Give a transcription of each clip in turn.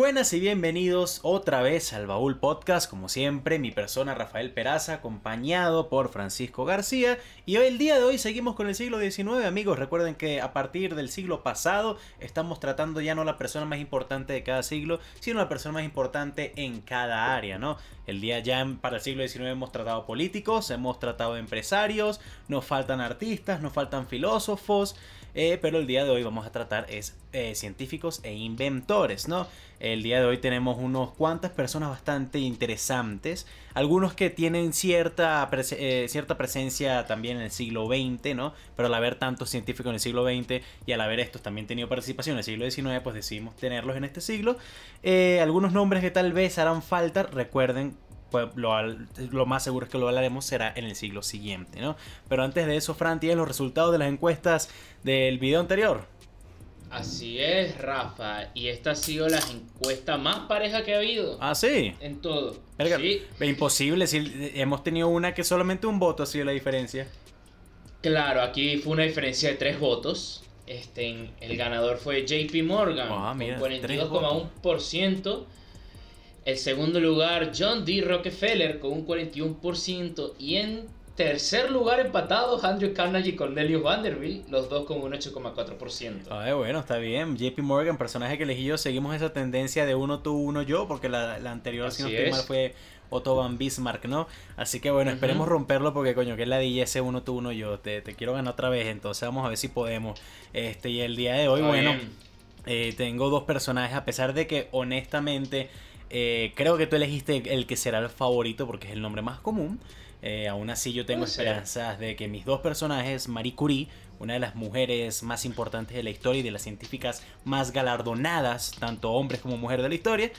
buenas y bienvenidos otra vez al Baúl Podcast, como siempre, mi persona Rafael Peraza, acompañado por Francisco García. Y hoy, el día de hoy, seguimos con el siglo XIX, amigos. Recuerden que a partir del siglo pasado estamos tratando ya no la persona más importante de cada siglo, sino la persona más importante en cada área, ¿no? El día ya para el siglo XIX hemos tratado políticos, hemos tratado empresarios, nos faltan artistas, nos faltan filósofos. Eh, pero el día de hoy vamos a tratar es eh, científicos e inventores, ¿no? El día de hoy tenemos unos cuantas personas bastante interesantes, algunos que tienen cierta, eh, cierta presencia también en el siglo XX, ¿no? Pero al haber tantos científicos en el siglo XX y al haber estos también tenido participación en el siglo XIX, pues decidimos tenerlos en este siglo. algunos nombres que tal vez harán falta, recuerden pues lo, más seguro es que lo hablaremos será en el siglo siguiente, ¿no? Pero antes de eso, Fran, ¿tienes los resultados de las encuestas del video anterior? Así es, Rafa. Y esta ha sido la encuesta más pareja que ha habido. Ah, sí. En todo. sí. Imposible, si hemos tenido una que solamente un voto ha sido la diferencia. Claro, aquí fue una diferencia de tres votos. Este, el ganador fue JP Morgan, ah, con 42,1%. El segundo lugar, John D. Rockefeller con un 41%. Y en tercer lugar empatados, Andrew Carnegie y Cornelius Vanderbilt, los dos con un 8,4%. Ah, bueno, está bien. JP Morgan, personaje que elegí yo, seguimos esa tendencia de uno tú, uno yo, porque la, anterior, si no estoy mal, fue Otto Van Bismarck, ¿no? Así que bueno, esperemos romperlo porque coño, que es la ese uno tú, uno yo. Te, quiero ganar otra vez, entonces vamos a ver si podemos. Este, y el día de hoy, bueno, eh, tengo dos personajes, a pesar de que honestamente eh, creo que tú elegiste el que será el favorito porque es el nombre más común. Eh, aún así yo tengo esperanzas de que mis dos personajes, Marie Curie, una de las mujeres más importantes de la historia y de las científicas más galardonadas, tanto hombres como mujeres de la historia,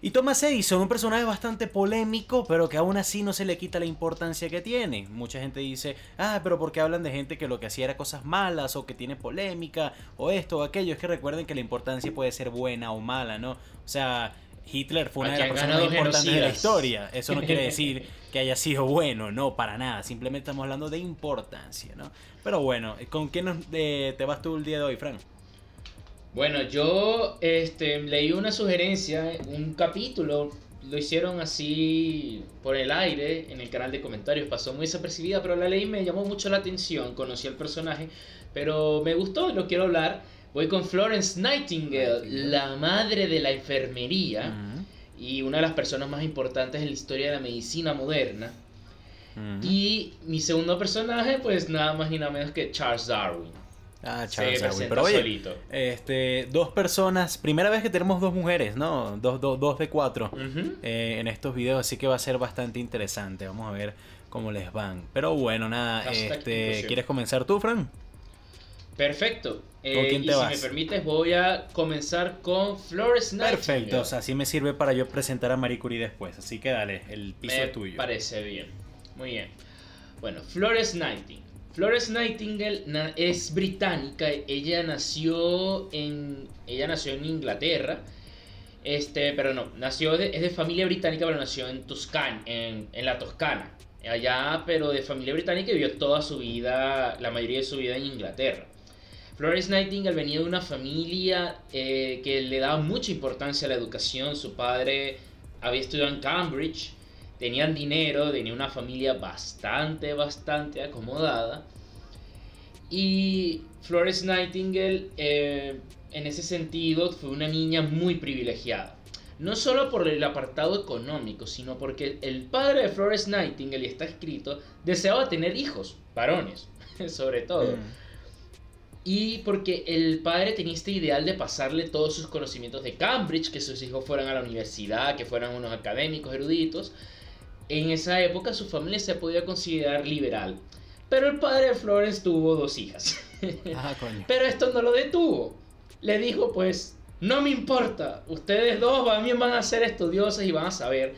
y Thomas Edison, un personaje bastante polémico, pero que aún así no se le quita la importancia que tiene. Mucha gente dice, ah, pero ¿por qué hablan de gente que lo que hacía era cosas malas o que tiene polémica o esto o aquello? Es que recuerden que la importancia puede ser buena o mala, ¿no? O sea, Hitler fue una de las personas más importantes de la historia. Eso no quiere decir que haya sido bueno, no, para nada. Simplemente estamos hablando de importancia, ¿no? Pero bueno, ¿con quién te vas tú el día de hoy, Frank? Bueno, yo este, leí una sugerencia, un capítulo, lo hicieron así por el aire en el canal de comentarios, pasó muy desapercibida, pero la leí me llamó mucho la atención, conocí al personaje, pero me gustó y lo quiero hablar. Voy con Florence Nightingale, la madre de la enfermería y una de las personas más importantes en la historia de la medicina moderna. Y mi segundo personaje, pues nada más y nada menos que Charles Darwin. Ah, Charles Darwin. Pero oye, este, dos personas, primera vez que tenemos dos mujeres, ¿no? Dos, dos, dos de cuatro eh, en estos videos, así que va a ser bastante interesante. Vamos a ver cómo les van. Pero bueno, nada, este, ¿quieres comenzar tú, Fran? Perfecto. Eh, y Si me permites, voy a comenzar con Flores Nightingale. Perfecto, o sea, así me sirve para yo presentar a Marie Curie después. Así que dale, el piso es tuyo. Parece bien. Muy bien. Bueno, Flores Nightingale. Flores Nightingale es británica. Ella nació en, ella nació en Inglaterra. Este, pero no, nació es de familia británica, pero nació en Toscana, en, en la Toscana. Allá, pero de familia británica y vivió toda su vida, la mayoría de su vida en Inglaterra. Florence Nightingale venía de una familia eh, que le daba mucha importancia a la educación. Su padre había estudiado en Cambridge, tenían dinero, tenía una familia bastante, bastante acomodada. Y Florence Nightingale, eh, en ese sentido, fue una niña muy privilegiada. No solo por el apartado económico, sino porque el padre de Florence Nightingale, y está escrito, deseaba tener hijos, varones, sobre todo. Mm y porque el padre tenía este ideal de pasarle todos sus conocimientos de Cambridge, que sus hijos fueran a la universidad, que fueran unos académicos eruditos. En esa época su familia se podía considerar liberal. Pero el padre de Florence tuvo dos hijas. Ah, Pero esto no lo detuvo. Le dijo, pues, no me importa, ustedes dos también van a ser estudiosos y van a saber.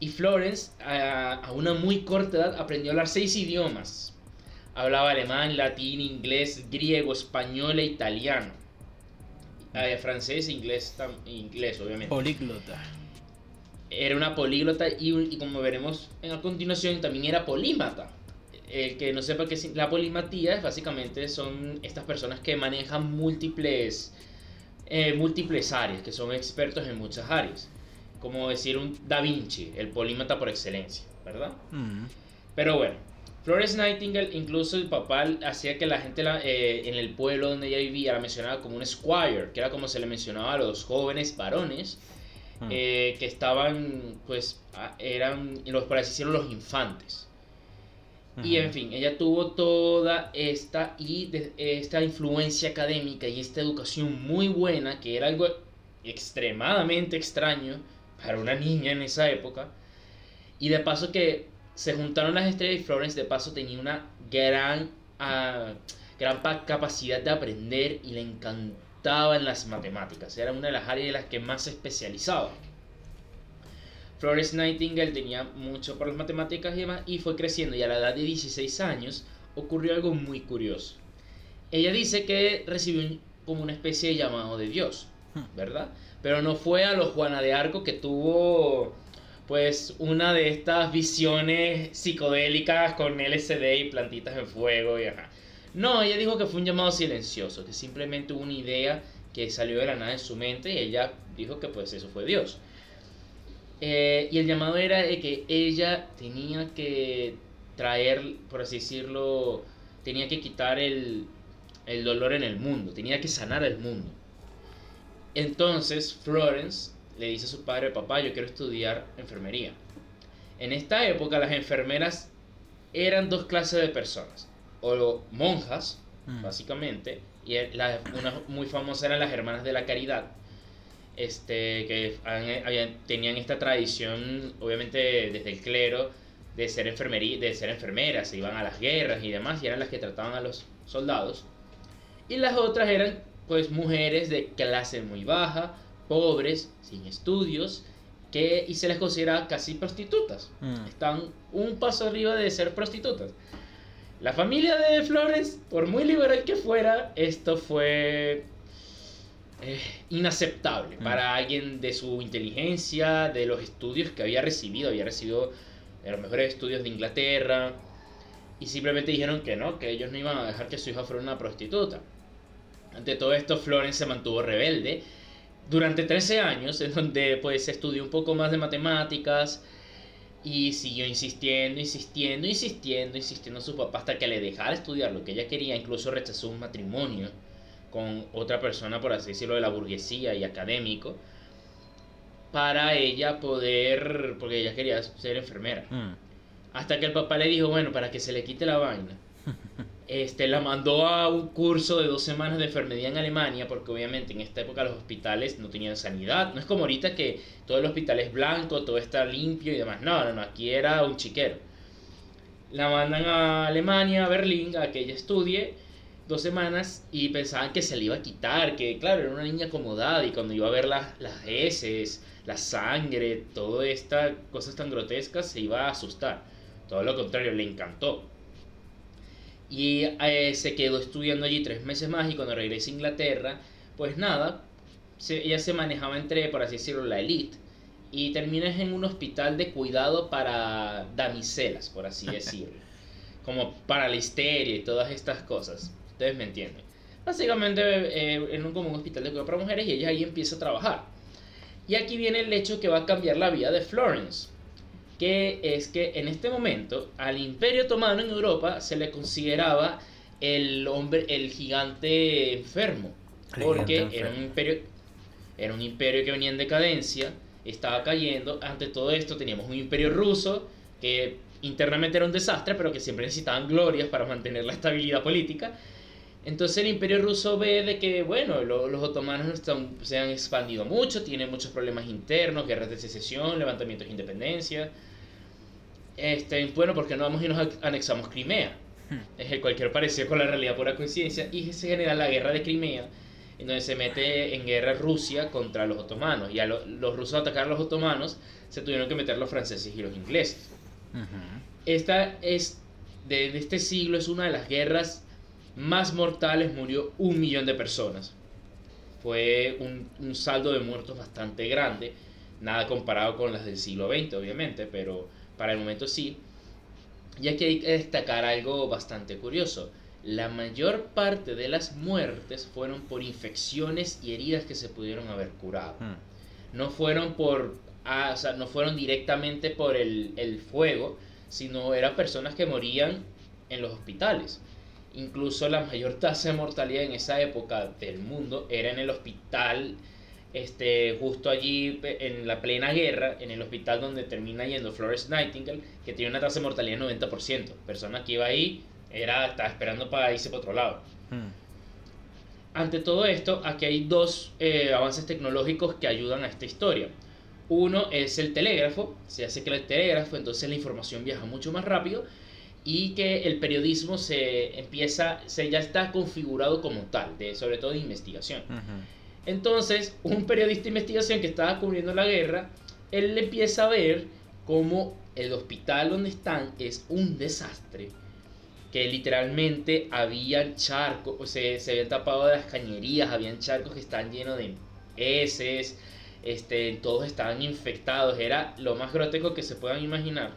Y Florence, a, a una muy corta edad, aprendió a hablar seis idiomas Hablaba alemán, latín, inglés, griego, español e italiano. Eh, francés, inglés, inglés, obviamente. Políglota. Era una políglota y, como veremos en a continuación también era polímata. El que no sepa qué es la polimatía es básicamente son estas personas que manejan múltiples eh, múltiples áreas, que son expertos en muchas áreas. Como decir un Da Vinci, el polímata por excelencia, ¿verdad? Mm. Pero bueno, Florence Nightingale, incluso el papá hacía que la gente eh, en el pueblo donde ella vivía la mencionaba como un squire, que era como se le mencionaba a los jóvenes varones mm. eh, que estaban, pues, eran, los, decirlo, los infantes. Y en fin, ella tuvo toda esta, y esta influencia académica y esta educación muy buena, que era algo extremadamente extraño para una niña en esa época. Y de paso que se juntaron las estrellas y Florence de paso tenía una gran, uh, gran capacidad de aprender y le encantaban las matemáticas. Era una de las áreas en las que más se especializaba. Florence Nightingale tenía mucho por las matemáticas y demás y fue creciendo y a la edad de 16 años ocurrió algo muy curioso. Ella dice que recibió como una especie de llamado de Dios, hmm. ¿verdad? Pero no fue a los Juana de Arco que tuvo pues una de estas visiones psicodélicas con LSD y plantitas en fuego y ajá. No, ella dijo que fue un llamado silencioso, que simplemente una idea que salió de la nada en su mente y ella dijo que pues eso fue Dios. Eh, y el llamado era de que ella tenía que traer, por así decirlo, tenía que quitar el, el dolor en el mundo, tenía que sanar el mundo. Entonces Florence le dice a su padre, papá, yo quiero estudiar enfermería. En esta época las enfermeras eran dos clases de personas, o monjas, mm. básicamente, y una muy famosa eran las hermanas de la caridad, este, que tenían esta tradición, obviamente desde el clero, de ser, enfermería, de ser enfermeras, se iban a las guerras y demás, y eran las que trataban a los soldados. Y las otras eran pues mujeres de clase muy baja, pobres, sin estudios, que, y se les considera casi prostitutas. Mm. Están un paso arriba de ser prostitutas. La familia de Flores, por muy liberal que fuera, esto fue eh, inaceptable mm. para alguien de su inteligencia, de los estudios que había recibido. Había recibido de los mejores estudios de Inglaterra. Y simplemente dijeron que no, que ellos no iban a dejar que su hija fuera una prostituta. Ante todo esto, Florence se mantuvo rebelde durante 13 años, en donde pues estudió un poco más de matemáticas y siguió insistiendo, insistiendo, insistiendo, insistiendo a su papá hasta que le dejara estudiar lo que ella quería. Incluso rechazó un matrimonio con otra persona, por así decirlo, de la burguesía y académico, para ella poder, porque ella quería ser enfermera. Mm. Hasta que el papá le dijo, bueno, para que se le quite la vaina, este, la mandó a un curso de dos semanas de enfermería en Alemania, porque obviamente en esta época los hospitales no tenían sanidad. No es como ahorita que todo el hospital es blanco, todo está limpio y demás. No, no, no, aquí era un chiquero. La mandan a Alemania, a Berlín, a que ella estudie dos semanas y pensaban que se le iba a quitar, que claro, era una niña acomodada y cuando iba a ver las, las heces, la sangre, todas estas cosas tan grotescas, se iba a asustar. Todo lo contrario, le encantó. Y eh, se quedó estudiando allí tres meses más y cuando regresa a Inglaterra, pues nada, ella se manejaba entre, por así decirlo, la elite. Y terminas en un hospital de cuidado para damiselas, por así decirlo. como para la histeria y todas estas cosas. Ustedes me entienden. Básicamente eh, en un, como un hospital de cuidado para mujeres y ella ahí empieza a trabajar. Y aquí viene el hecho que va a cambiar la vida de Florence que es que en este momento al Imperio Otomano en Europa se le consideraba el hombre, el gigante enfermo, porque era un imperio, era un imperio que venía en decadencia, estaba cayendo. Ante todo esto teníamos un imperio ruso que internamente era un desastre, pero que siempre necesitaban glorias para mantener la estabilidad política. Entonces el imperio ruso ve de que, bueno, los otomanos se han expandido mucho, tienen muchos problemas internos, guerras de secesión, levantamientos de independencia este, bueno, porque no vamos y nos anexamos Crimea? Hmm. Es cualquier parecido con la realidad pura coincidencia. Y se genera la guerra de Crimea, en donde se mete en guerra Rusia contra los otomanos. Y a los rusos atacar a los otomanos, se tuvieron que meter los franceses y los ingleses. Esta es, de, este siglo, es una de las guerras más mortales. Murió un millón de personas. Fue un, un saldo de muertos bastante grande. Nada comparado con las del siglo XX, obviamente, pero para el momento sí. Y aquí hay que destacar algo bastante curioso. la mayor parte de las muertes fueron por infecciones y heridas que se pudieron haber curado. Hmm. No fueron por, ah, no fueron directamente por el, el fuego, sino eran personas que morían en los hospitales. Incluso la mayor tasa de mortalidad en esa época del mundo era en el hospital, este, justo allí en la plena guerra, en el hospital donde termina yendo Florence Nightingale, que tiene una tasa de mortalidad del 90%. Persona que iba ahí era, estaba esperando para irse para otro lado. Hmm. Ante todo esto, aquí hay dos eh, avances tecnológicos que ayudan a esta historia. Uno es el telégrafo, se hace que el telégrafo, entonces la información viaja mucho más rápido y que el periodismo se empieza, se ya está configurado como tal, de, sobre todo de investigación. Entonces, un periodista de investigación que estaba cubriendo la guerra, él empieza a ver cómo el hospital donde están es un desastre, que literalmente habían charcos, se, se habían tapado de las cañerías, habían charcos que están llenos de heces, este, todos estaban infectados, era lo más grotesco que se puedan imaginar.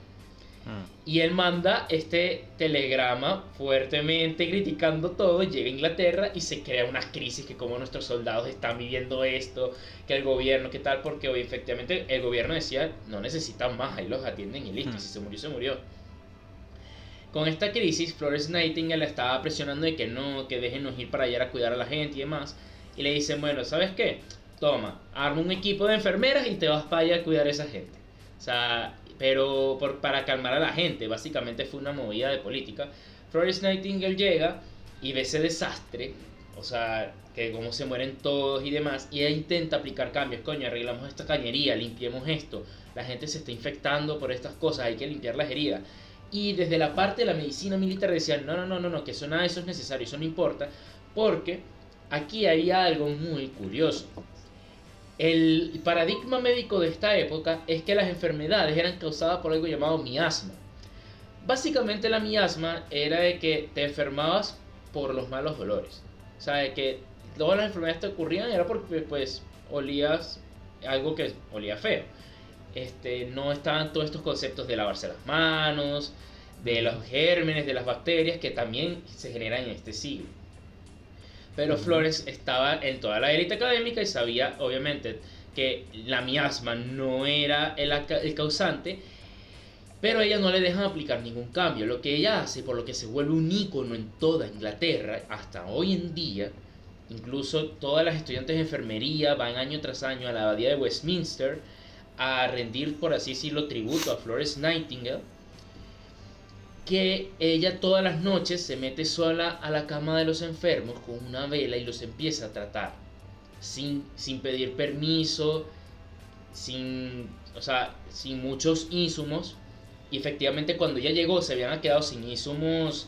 Mm. Y él manda este telegrama fuertemente criticando todo, llega a Inglaterra y se crea una crisis que como nuestros soldados están viviendo esto, que el gobierno, qué tal, porque hoy efectivamente el gobierno decía, no necesitan más, ahí los atienden y listo, mm. si se murió, se murió. Con esta crisis, Florence Nightingale estaba presionando de que no, que déjenos ir para allá a cuidar a la gente y demás. Y le dicen, bueno, ¿sabes qué? Toma, arma un equipo de enfermeras y te vas para allá a cuidar a esa gente. O sea, pero por, para calmar a la gente, básicamente fue una movida de política. Florence Nightingale llega y ve ese desastre, o sea, que cómo se mueren todos y demás, y ella intenta aplicar cambios, coño, arreglamos esta cañería, limpiemos esto, la gente se está infectando por estas cosas, hay que limpiar las heridas. Y desde la parte de la medicina militar decían, no, no, no, no, no, que eso nada eso es necesario, eso no importa, porque aquí había algo muy curioso. El paradigma médico de esta época es que las enfermedades eran causadas por algo llamado miasma. Básicamente la miasma era de que te enfermabas por los malos dolores. O sea, de que todas las enfermedades te ocurrían era porque pues olías algo que olía feo. Este, no estaban todos estos conceptos de lavarse las manos, de los gérmenes, de las bacterias que también se generan en este siglo. Pero Flores estaba en toda la élite académica y sabía, obviamente, que la miasma no era el, el causante, pero ella no le dejan aplicar ningún cambio. Lo que ella hace, por lo que se vuelve un ícono en toda Inglaterra, hasta hoy en día, incluso todas las estudiantes de enfermería van año tras año a la abadía de Westminster a rendir, por así decirlo, tributo a Flores Nightingale que ella todas las noches se mete sola a la cama de los enfermos con una vela y los empieza a tratar. Sin, sin pedir permiso, sin, o sea, sin muchos insumos. Y efectivamente cuando ella llegó se habían quedado sin insumos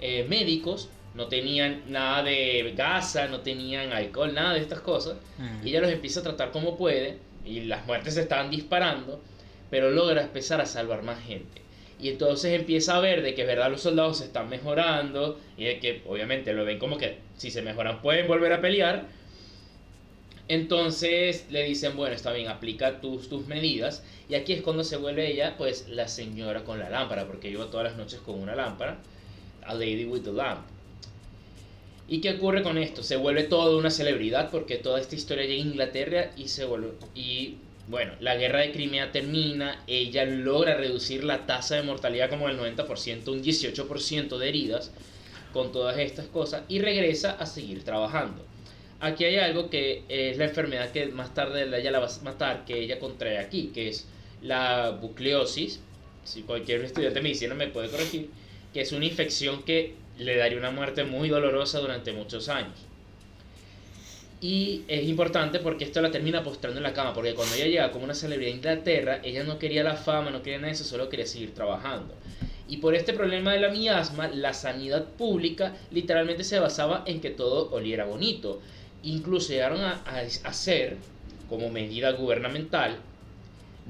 eh, médicos, no tenían nada de gasa, no tenían alcohol, nada de estas cosas. Y ella los empieza a tratar como puede y las muertes se estaban disparando, pero logra empezar a salvar más gente. Y entonces empieza a ver de que verdad los soldados se están mejorando y de que obviamente lo ven como que si se mejoran pueden volver a pelear. Entonces le dicen, bueno, está bien, aplica tus, tus medidas. Y aquí es cuando se vuelve ella, pues, la señora con la lámpara, porque lleva todas las noches con una lámpara. A lady with the lamp. ¿Y qué ocurre con esto? Se vuelve toda una celebridad porque toda esta historia llega a Inglaterra y se vuelve... bueno, la guerra de Crimea termina, ella logra reducir la tasa de mortalidad como del 90%, un 18% de heridas con todas estas cosas y regresa a seguir trabajando. Aquí hay algo que es la enfermedad que más tarde ella la va a matar, que ella contrae aquí, que es la bucleosis. Si cualquier estudiante de medicina me puede corregir, que es una infección que le daría una muerte muy dolorosa durante muchos años. Y es importante porque esto la termina postrando en la cama, porque cuando ella llega como una celebridad de Inglaterra, ella no quería la fama, no quería nada de eso, solo quería seguir trabajando. Y por este problema de la miasma, la sanidad pública literalmente se basaba en que todo oliera bonito. Incluso llegaron a, hacer, como medida gubernamental,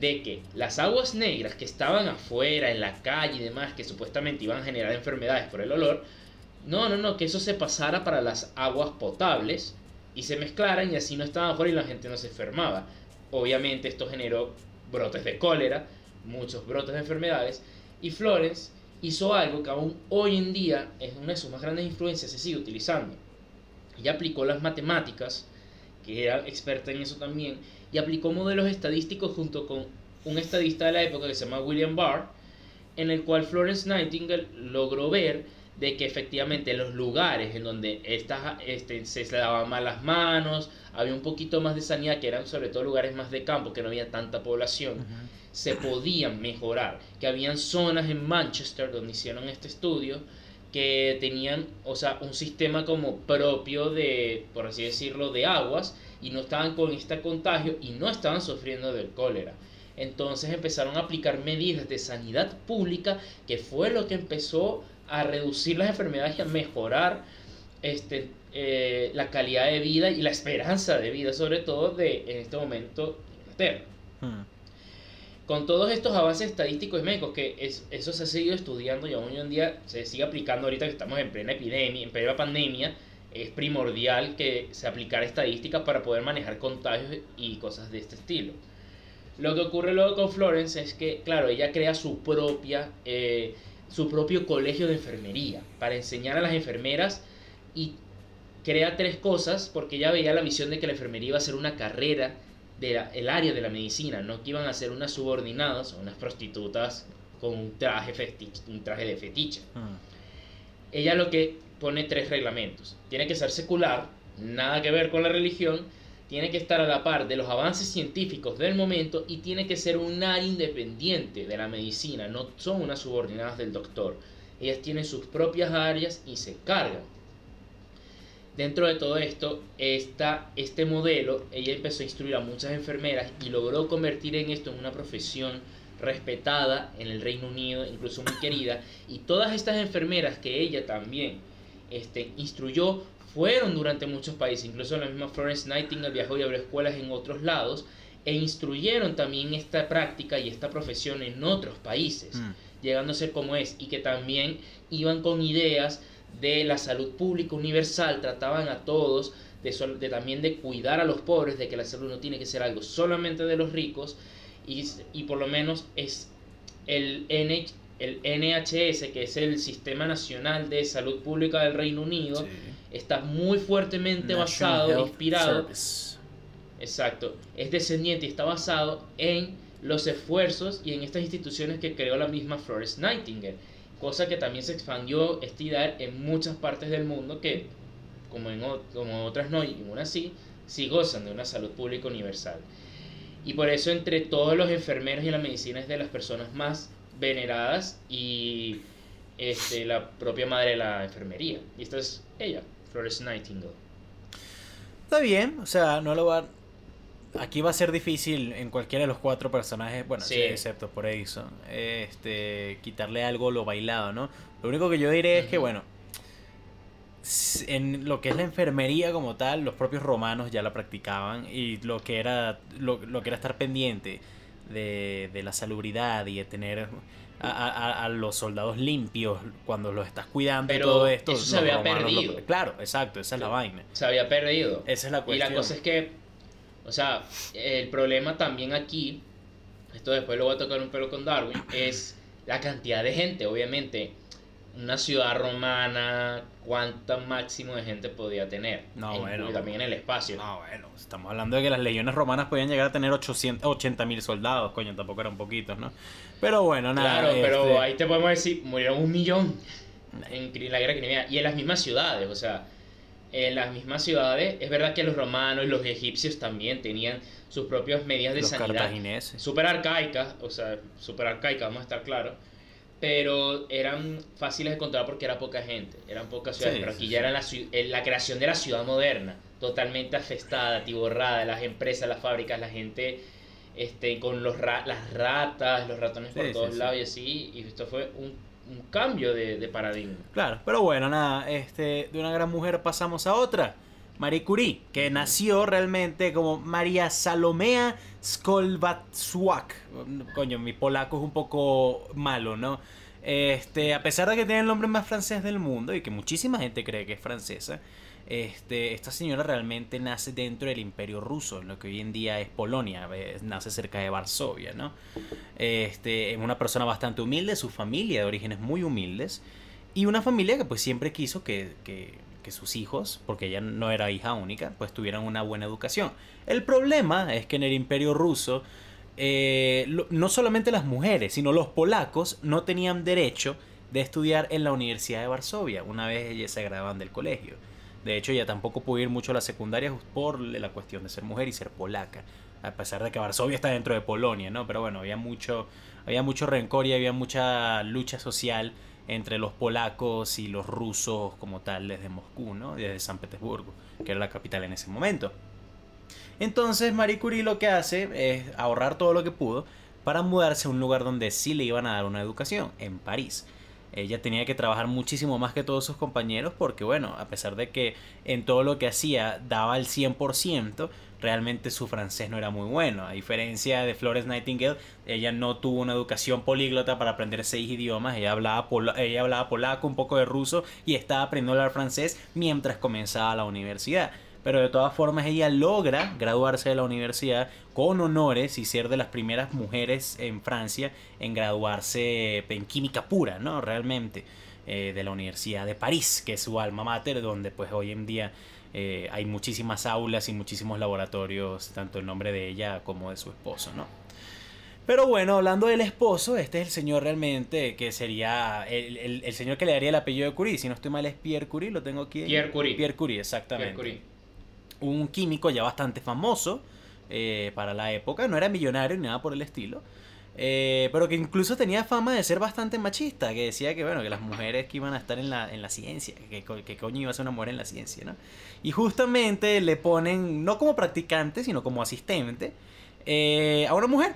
de que las aguas negras que estaban afuera, en la calle y demás, que supuestamente iban a generar enfermedades por el olor, no, no, no, que eso se pasara para las aguas potables y se mezclaran y así no estaban fuera y la gente no se enfermaba. Obviamente esto generó brotes de cólera, muchos brotes de enfermedades y Flores hizo algo que aún hoy en día es una de sus más grandes influencias, se sigue utilizando. Ella aplicó las matemáticas, que era experta en eso también, y aplicó modelos estadísticos junto con un estadista de la época que se llama William Barr, en el cual Florence Nightingale logró ver de que efectivamente los lugares en donde este, se lavaban mal las manos, había un poquito más de sanidad, que eran sobre todo lugares más de campo, que no había tanta población, se podían mejorar. Que habían zonas en Manchester donde hicieron este estudio que tenían, o sea, un sistema como propio de, por así decirlo, de aguas y no estaban con este contagio y no estaban sufriendo del cólera. Entonces empezaron a aplicar medidas de sanidad pública, que fue lo que empezó a reducir las enfermedades y a mejorar este, eh, la calidad de vida y la esperanza de vida, sobre todo de en este momento Inglaterra. Hmm. Con todos estos avances estadísticos y médicos, que es, eso se ha seguido estudiando y aún hoy en día se sigue aplicando ahorita que estamos en plena epidemia, en plena pandemia, es primordial que se aplicara estadísticas para poder manejar contagios y cosas de este estilo. Lo que ocurre luego con Florence es que, claro, ella crea su propia, eh, su propio colegio de enfermería para enseñar a las enfermeras y crea tres cosas porque ella veía la visión de que la enfermería iba a ser una carrera del área de la medicina, no que iban a ser unas subordinadas o unas prostitutas con un traje, un traje de fetiche. Ah. Ella lo que pone tres reglamentos. Tiene que ser secular, nada que ver con la religión, tiene que estar a la par de los avances científicos del momento y tiene que ser un área independiente de la medicina, no son unas subordinadas del doctor. Ellas tienen sus propias áreas y se cargan. Dentro de todo esto, esta, este modelo, ella empezó a instruir a muchas enfermeras y logró convertir en esto en una profesión respetada en el Reino Unido, incluso muy querida, y todas estas enfermeras que ella también este, instruyó fueron durante muchos países, incluso la misma Florence Nightingale viajó y abrió escuelas en otros lados e instruyeron también esta práctica y esta profesión en otros países, mm. llegando a ser como es, y que también iban con ideas de la salud pública universal, trataban a todos de, de también de cuidar a los pobres, de que la salud no tiene que ser algo solamente de los ricos, y, y por lo menos es el NH, el NHS, que es el Sistema Nacional de Salud Pública del Reino Unido, está muy fuertemente basado, inspirado. Exacto, es descendiente y está basado en los esfuerzos y en estas instituciones que creó la misma Florence Nightingale, cosa que también se expandió esta idea en muchas partes del mundo que, como en como otras no, y aún así, sí gozan de una salud pública universal. Y por eso entre todos los enfermeros y la medicina es de las personas más veneradas y este, la propia madre de la enfermería. Y esta es ella, Florence Nightingale. Está bien, o sea, no lo va. Aquí va a ser difícil en cualquiera de los cuatro personajes, bueno, sí. excepto por Edison, este, quitarle algo lo bailado, ¿no? Lo único que yo diré es que, bueno, en lo que es la enfermería como tal, los propios romanos ya la practicaban y lo que era, lo, lo que era estar pendiente de, de la salubridad y de tener a, a, los soldados limpios cuando los estás cuidando Pero todo esto. Eso se había perdido. claro, exacto, esa es la vaina. Se había perdido. Esa es la cuestión. Y la cosa es que, o sea, el problema también aquí, esto después lo voy a tocar un pelo con Darwin, es la cantidad de gente, obviamente una ciudad romana, ¿cuánto máximo de gente podía tener? No, bueno. Y también en el espacio. No, bueno, estamos hablando de que las legiones romanas podían llegar a tener 80 mil soldados, coño, tampoco eran poquitos, ¿no? Pero bueno, nada. Claro, pero este ahí te podemos decir, murieron un millón en la guerra crimea. Y en las mismas ciudades, o sea, en las mismas ciudades, es verdad que los romanos y los egipcios también tenían sus propias medidas de los sanidad. Súper arcaicas, o sea, súper arcaicas, vamos a estar claros pero eran fáciles de encontrar porque era poca gente, eran pocas ciudades, pero aquí ya era la, la, creación de la ciudad moderna, totalmente afestada, atiborrada, las empresas, las fábricas, la gente este, con los las ratas, los ratones por todos lados y así, y esto fue un, un cambio de, de, paradigma. Claro, pero bueno, nada, este, de una gran mujer pasamos a otra. Marie Curie, que nació realmente como María Salomea Skolwatswak. Coño, mi polaco es un poco malo, ¿no? Este, a pesar de que tiene el nombre más francés del mundo y que muchísima gente cree que es francesa, este, esta señora realmente nace dentro del imperio ruso, en lo que hoy en día es Polonia, nace cerca de Varsovia, ¿no? Este, una persona bastante humilde, su familia de orígenes muy humildes, y una familia que pues siempre quiso que, que, sus hijos, porque ella no era hija única, pues tuvieran una buena educación. El problema es que en el imperio ruso, eh, no solamente las mujeres, sino los polacos no tenían derecho de estudiar en la Universidad de Varsovia una vez ellas se graduaban del colegio. De hecho, ella tampoco pudo ir mucho a la secundaria por la cuestión de ser mujer y ser polaca. A pesar de que Varsovia está dentro de Polonia, ¿no? Pero bueno, había mucho, había mucho rencor y había mucha lucha social entre los polacos y los rusos como tal desde Moscú, ¿no? Desde San Petersburgo, que era la capital en ese momento. Entonces Marie Curie lo que hace es ahorrar todo lo que pudo para mudarse a un lugar donde sí le iban a dar una educación, en París ella tenía que trabajar muchísimo más que todos sus compañeros porque bueno, a pesar de que en todo lo que hacía daba el 100%, realmente su francés no era muy bueno. A diferencia de Flores Nightingale, ella no tuvo una educación políglota para aprender seis idiomas, ella hablaba, ella hablaba polaco, un poco de ruso y estaba aprendiendo a hablar francés mientras comenzaba la universidad pero de todas formas ella logra graduarse de la universidad con honores y ser de las primeras mujeres en Francia en graduarse en química pura, ¿no? Realmente, eh, de la Universidad de París, que es su alma mater, donde pues hoy en día eh, hay muchísimas aulas y muchísimos laboratorios, tanto en nombre de ella como de su esposo, ¿no? Pero bueno, hablando del esposo, este es el señor realmente que sería el, el, señor que le daría el apellido de Curie. Si no estoy mal, es Pierre Curie, lo tengo aquí. Pierre Curie. Pierre Curie, exactamente. Pierre Curie un químico ya bastante famoso eh, para la época, no era millonario ni nada por el estilo. Eh, pero que incluso tenía fama de ser bastante machista, que decía que bueno, que las mujeres que iban a estar en la, en la ciencia, que, que coño iba a ser una mujer en la ciencia, ¿no? Y justamente le ponen, no como practicante, sino como asistente, eh, a una mujer,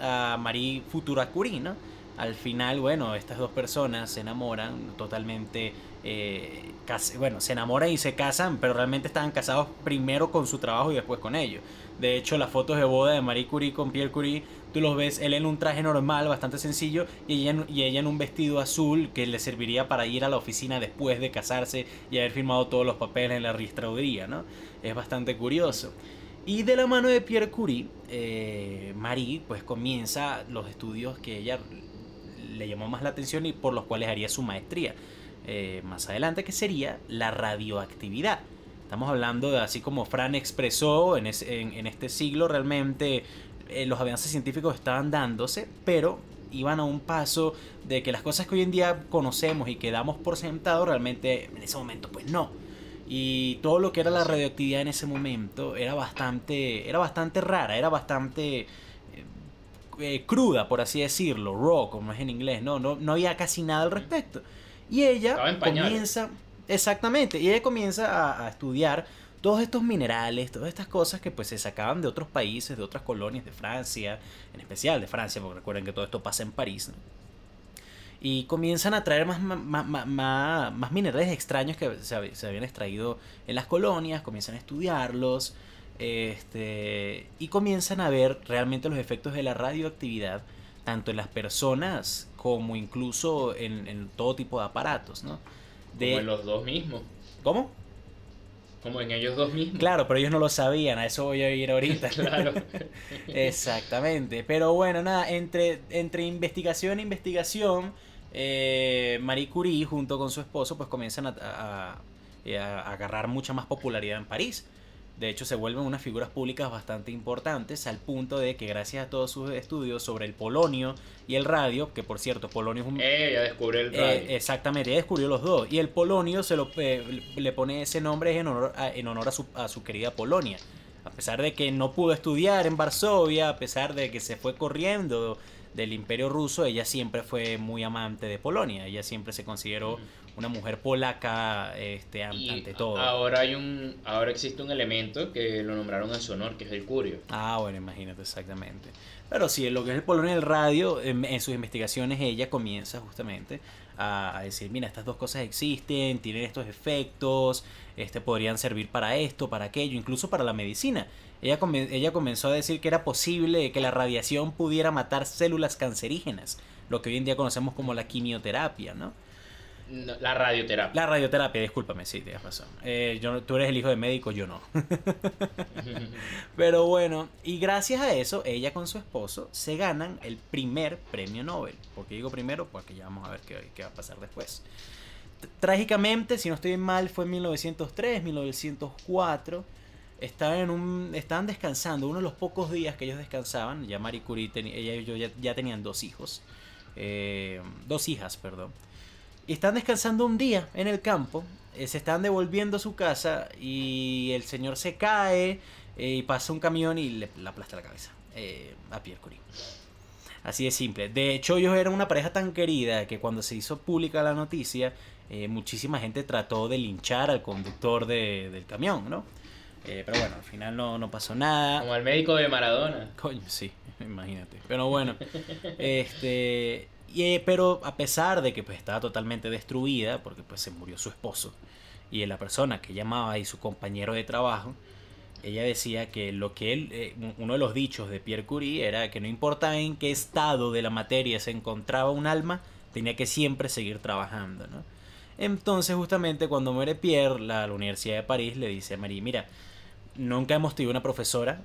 a Marie Futura Curie, ¿no? Al final, bueno, estas dos personas se enamoran totalmente eh, bueno, se enamoran y se casan, pero realmente estaban casados primero con su trabajo y después con ellos. De hecho, las fotos de boda de Marie Curie con Pierre Curie, tú los ves, él en un traje normal, bastante sencillo, y ella, en, y ella en un vestido azul que le serviría para ir a la oficina después de casarse y haber firmado todos los papeles en la registraduría, ¿no? Es bastante curioso. Y de la mano de Pierre Curie, eh, Marie pues comienza los estudios que ella le llamó más la atención y por los cuales haría su maestría eh, más adelante, que sería la radioactividad. Estamos hablando de, así como Fran expresó, en, en, este siglo realmente eh, los avances científicos estaban dándose, pero iban a un paso de que las cosas que hoy en día conocemos y que damos por sentado, realmente en ese momento pues no. Y todo lo que era la radioactividad en ese momento era bastante, era bastante rara, era bastante eh, cruda, por así decirlo, raw, como es en inglés, no, no, no había casi nada al respecto. Y ella comienza, exactamente, y ella comienza a, estudiar todos estos minerales, todas estas cosas que pues se sacaban de otros países, de otras colonias de Francia, en especial de Francia, porque recuerden que todo esto pasa en París. Y comienzan a traer más, más, más, minerales extraños que se, se, habían extraído en las colonias, comienzan a estudiarlos este, y comienzan a ver realmente los efectos de la radioactividad tanto en las personas como incluso en, todo tipo de aparatos, ¿no? De... Como en los dos mismos. ¿Cómo? Como en ellos dos mismos. Claro, pero ellos no lo sabían, a eso voy a ir ahorita. claro. Exactamente. Pero bueno, nada, entre, entre investigación e investigación, eh, Marie Curie junto con su esposo pues comienzan a, a agarrar mucha más popularidad en París. De hecho, se vuelven unas figuras públicas bastante importantes al punto de que gracias a todos sus estudios sobre el polonio y el radio, que por cierto, polonio es un... Descubrió el radio. Eh, exactamente, ella descubrió los dos. Y el polonio se lo, eh, le pone ese nombre en honor, a, en honor a, su, a su querida Polonia. A pesar de que no pudo estudiar en Varsovia, a pesar de que se fue corriendo del imperio ruso, ella siempre fue muy amante de Polonia. Ella siempre se consideró una mujer polaca este, ante todo. Ahora hay un, ahora existe un elemento que lo nombraron en su honor, que es el curio. Ah, bueno, imagínate exactamente. Pero sí, lo que es el polonio y el radio, en, sus investigaciones ella comienza justamente a, decir, mira, estas dos cosas existen, tienen estos efectos, este, podrían servir para esto, para aquello, incluso para la medicina. Ella, ella comenzó a decir que era posible que la radiación pudiera matar células cancerígenas, lo que hoy en día conocemos como la quimioterapia, ¿no? La radioterapia. La radioterapia, discúlpame, sí, tienes razón. Eh, yo, tú eres el hijo de médico, yo no. Pero bueno, y gracias a eso, ella con su esposo se ganan el primer premio Nobel. ¿Por qué digo primero? Porque ya vamos a ver qué, qué va a pasar después. Trágicamente, si no estoy mal, fue en 1903, 1904 estaban, en un, estaban descansando, uno de los pocos días que ellos descansaban, ya Marie Curie, ella y yo ya, tenían dos hijos, eh, dos hijas, perdón. Y están descansando un día en el campo, eh, se están devolviendo a su casa y el señor se cae eh, y pasa un camión y le, aplasta la cabeza a Pierre Curie. Así de simple. De hecho, ellos eran una pareja tan querida que cuando se hizo pública la noticia, muchísima gente trató de linchar al conductor del camión, ¿no? Eh, pero bueno, al final no, no, pasó nada. Como el médico de Maradona. Coño, sí, imagínate. Pero bueno, este, y, pero a pesar de que pues, estaba totalmente destruida, porque pues se murió su esposo, y la persona que llamaba y su compañero de trabajo, ella decía que lo que él, eh, uno de los dichos de Pierre Curie era que no importa en qué estado de la materia se encontraba un alma, tenía que siempre seguir trabajando, ¿no? Entonces justamente cuando muere Pierre, la, la Universidad de París le dice a Marie, mira, nunca hemos tenido una profesora,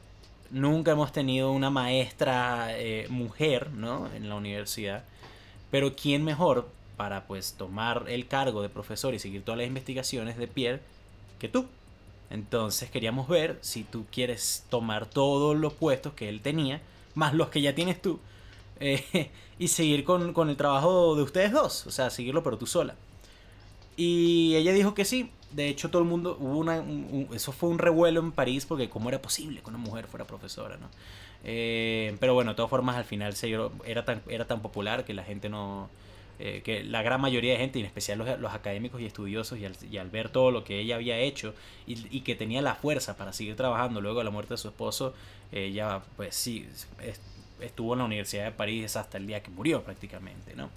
nunca hemos tenido una maestra eh, mujer, ¿no? En la universidad. Pero ¿quién mejor para pues tomar el cargo de profesor y seguir todas las investigaciones de Pierre que tú? Entonces queríamos ver si tú quieres tomar todos los puestos que él tenía, más los que ya tienes tú, eh, y seguir con, con el trabajo de ustedes dos, o sea, seguirlo pero tú sola. Y ella dijo que sí, de hecho, todo el mundo, hubo una, eso fue un revuelo en París porque cómo era posible que una mujer fuera profesora, ¿no? Eh, pero bueno, de todas formas, al final se, era, tan, era tan popular que la gente no... Eh, que la gran mayoría de gente, y en especial los, académicos y estudiosos, y al, ver todo lo que ella había hecho y, que tenía la fuerza para seguir trabajando luego de la muerte de su esposo, ella pues sí, estuvo en la Universidad de París hasta el día que murió prácticamente, ¿no?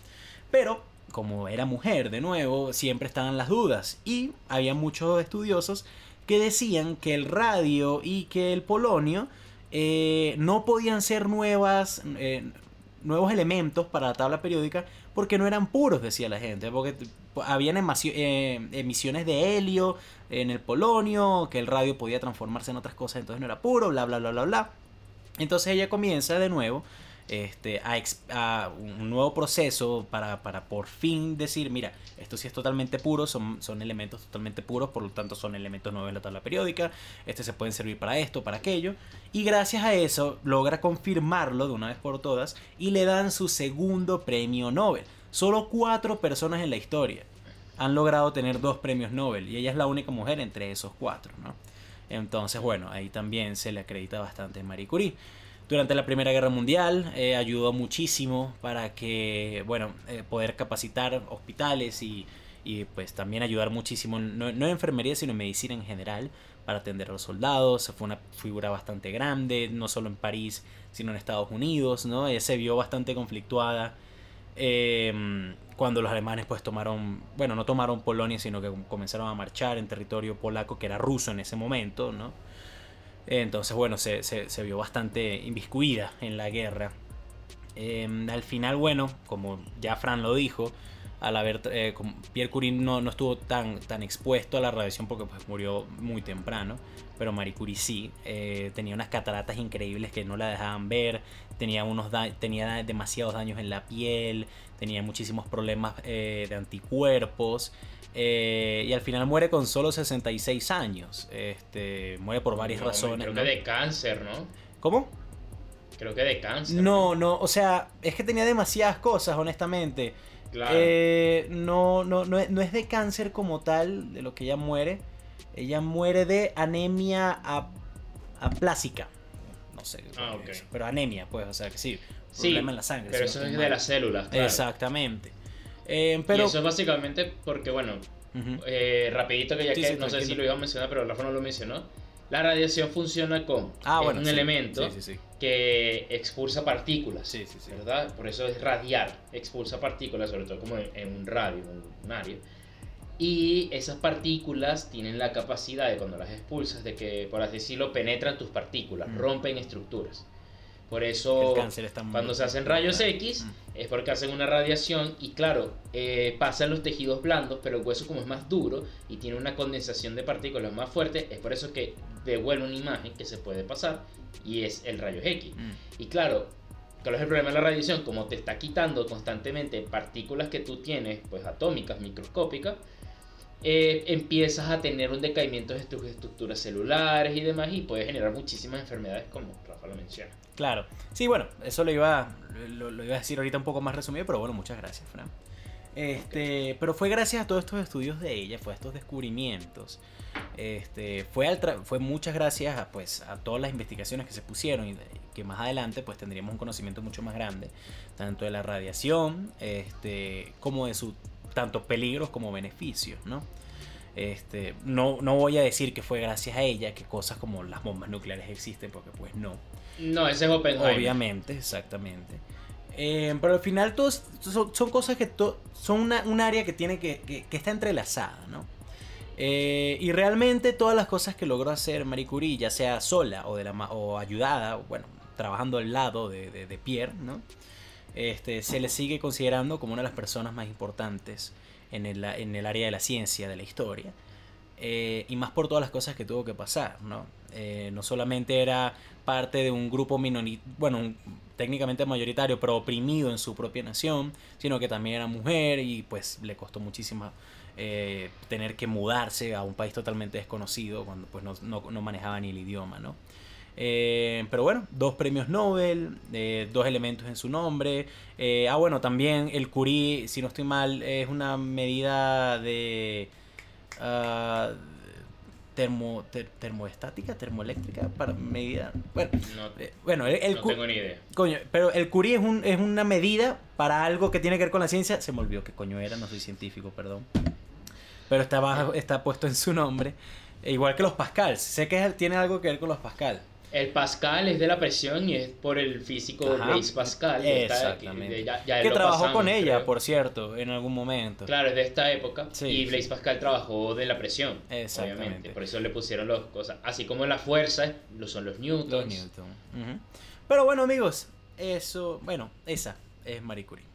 Pero como era mujer de nuevo, siempre estaban las dudas y había muchos estudiosos que decían que el radio y que el polonio eh, no podían ser nuevas, eh, nuevos elementos para la tabla periódica porque no eran puros, decía la gente, porque habían eh, emisiones de helio en el polonio, que el radio podía transformarse en otras cosas, entonces no era puro, bla, bla, bla, bla, bla. Entonces ella comienza de nuevo este, a, un nuevo proceso para, para, por fin decir, mira, esto sí es totalmente puro, son, son elementos totalmente puros, por lo tanto son elementos nuevos en la tabla periódica, este se pueden servir para esto, para aquello, y gracias a eso logra confirmarlo de una vez por todas y le dan su segundo premio Nobel. Solo cuatro personas en la historia han logrado tener dos premios Nobel y ella es la única mujer entre esos cuatro, ¿no? Entonces, bueno, ahí también se le acredita bastante a Marie Curie durante la Primera Guerra Mundial, eh, ayudó muchísimo para que, bueno, eh, poder capacitar hospitales y, y, pues también ayudar muchísimo, no, en enfermería, sino en medicina en general, para atender a los soldados. Fue una figura bastante grande, no solo en París, sino en Estados Unidos, ¿no? Ella se vio bastante conflictuada em, cuando los alemanes pues tomaron, bueno, no tomaron Polonia, sino que comenzaron a marchar en territorio polaco que era ruso en ese momento, ¿no? Entonces, bueno, se, se, vio bastante inviscuida en la guerra. Em, al final, bueno, como ya Fran lo dijo, al haber eh, Pierre Curie no, no, estuvo tan, tan expuesto a la radiación porque pues, murió muy temprano, pero Marie Curie sí, eh, tenía unas cataratas increíbles que no la dejaban ver, tenía, unos tenía demasiados daños en la piel, tenía muchísimos problemas eh, de anticuerpos. Eh, y al final muere con solo 66 años. Este, muere por varias razones. Creo que de cáncer, ¿no? ¿Cómo? Creo que de cáncer. No, no, o sea, es que tenía demasiadas cosas, honestamente. Claro. Eh, no, no, no, es de cáncer como tal, de lo que ella muere. Ella muere de anemia aplásica. No sé. Ah, pero anemia, pues, o sea que sí. Problema en la sangre. Pero eso es de las células, claro. Exactamente. Eh, pero... Y eso es básicamente porque, bueno, eh, rapidito que ya que no sé si lo iba a mencionar, pero Rafa no lo mencionó. La radiación funciona con ah, un elemento que expulsa partículas, ¿verdad? Por eso es radiar, expulsa partículas, sobre todo como en, un radio, un, un área. Y esas partículas tienen la capacidad de cuando las expulsas, de que, por así decirlo, penetran tus partículas, rompen estructuras. Por eso, cuando se hacen rayos X, es porque hacen una radiación y claro, eh, pasan los tejidos blandos, pero el hueso como es más duro y tiene una condensación de partículas más fuerte, es por eso que devuelve una imagen que se puede pasar y es el rayo X. Mm. Y claro, ¿cuál es el problema de la radiación? Como te está quitando constantemente partículas que tú tienes, pues atómicas, microscópicas, eh, empiezas a tener un decaimiento de tus estructuras celulares y demás y puede generar muchísimas enfermedades como Rafa lo menciona. Claro. Sí, bueno, eso lo iba, lo, iba a decir ahorita un poco más resumido, pero bueno, muchas gracias, Fran. Este, pero fue gracias a todos estos estudios de ella, fue a estos descubrimientos. Este, fue, al fue muchas gracias a, pues, a todas las investigaciones que se pusieron y que más adelante pues tendríamos un conocimiento mucho más grande, tanto de la radiación, este, como de sus tanto peligros como beneficios, ¿no? Este, no, no voy a decir que fue gracias a ella que cosas como las bombas nucleares existen, porque pues no. No, ese es Oppenheimer. Obviamente, exactamente. Eh, pero al final todos son, cosas que son una, un área que tiene que, que, está entrelazada, ¿no? Eh, y realmente todas las cosas que logró hacer Marie Curie, ya sea sola o, de la, o ayudada, bueno, trabajando al lado de, de, Pierre, ¿no? Este, se le sigue considerando como una de las personas más importantes en el, en el área de la ciencia, de la historia. Eh, y más por todas las cosas que tuvo que pasar, ¿no? no solamente era parte de un grupo minoritario, bueno, técnicamente mayoritario, pero oprimido en su propia nación, sino que también era mujer y pues le costó muchísimo eh, tener que mudarse a un país totalmente desconocido cuando pues no, no, manejaba ni el idioma, ¿no? Eh, pero bueno, dos premios Nobel, eh, dos elementos en su nombre. ah, bueno, también el Curie, si no estoy mal, es una medida de... Uh, termo, termoestática, termoeléctrica para medida. Bueno, no, eh, bueno el, no tengo ni idea. Coño, pero el Curie es, un, es una medida para algo que tiene que ver con la ciencia. Se me olvidó qué coño era, no soy científico, perdón. Pero está, está puesto en su nombre. Igual que los Pascal. Sé que tiene algo que ver con los Pascal. El Pascal es de la presión y es por el físico Blaise Pascal. Exactamente. que trabajó con ella, por cierto, en algún momento. Claro, es de esta época. y Blaise Pascal trabajó de la presión. Obviamente. Por eso le pusieron las cosas. Así como la fuerza lo son los newtons. Los newton. Pero bueno, amigos, eso. Bueno, esa es Marie Curie.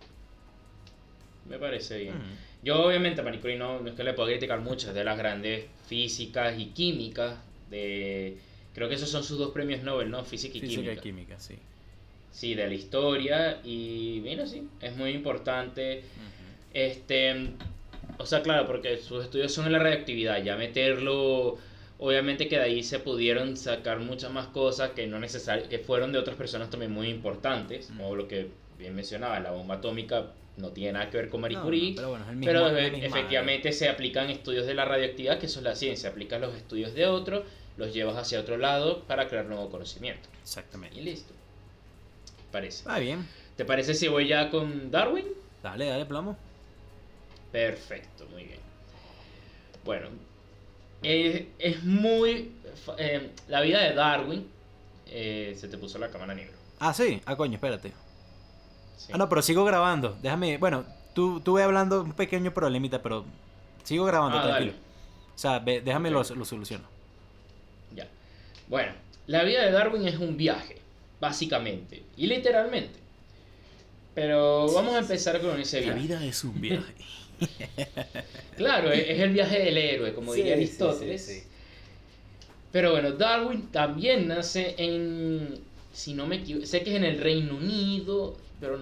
Me parece bien. Yo, obviamente, a Marie Curie no, no es que le pueda criticar muchas de las grandes físicas y químicas de Creo que esos son sus dos premios Nobel, ¿no? Física y Física química. y química, sí. Sí, de la historia. Y mira, sí, es muy importante. Este. O sea, claro, porque sus estudios son en la radioactividad. Ya meterlo. Obviamente que de ahí se pudieron sacar muchas más cosas que no que fueron de otras personas también muy importantes. O lo que bien mencionaba, la bomba atómica no tiene nada que ver con Marie Curie, pero, bueno, pero efectivamente se aplican estudios de la radioactividad, que eso es la ciencia, aplican los estudios de otros los llevas hacia otro lado para crear nuevo conocimiento. Exactamente. Y listo. Parece. Va bien. ¿Te parece si voy ya con Darwin? Dale, dale, plomo. Perfecto, muy bien. Bueno, eh, es muy... Eh, la vida de Darwin eh, se te puso la cámara negra. Ah, sí. Ah, coño, espérate. Ah, no, pero sigo grabando. Déjame... Bueno, tú, tú ve hablando un pequeño problemita, pero sigo grabando, ah, tranquilo. O sea, déjame lo, lo soluciono. Bueno, la vida de Darwin es un viaje, básicamente, y literalmente. Pero vamos a empezar con ese viaje. La vida es un viaje. claro, es el viaje del héroe, como diría Aristóteles. Pero bueno, Darwin también nace en, si no me equivoco, sé que es en el Reino Unido, pero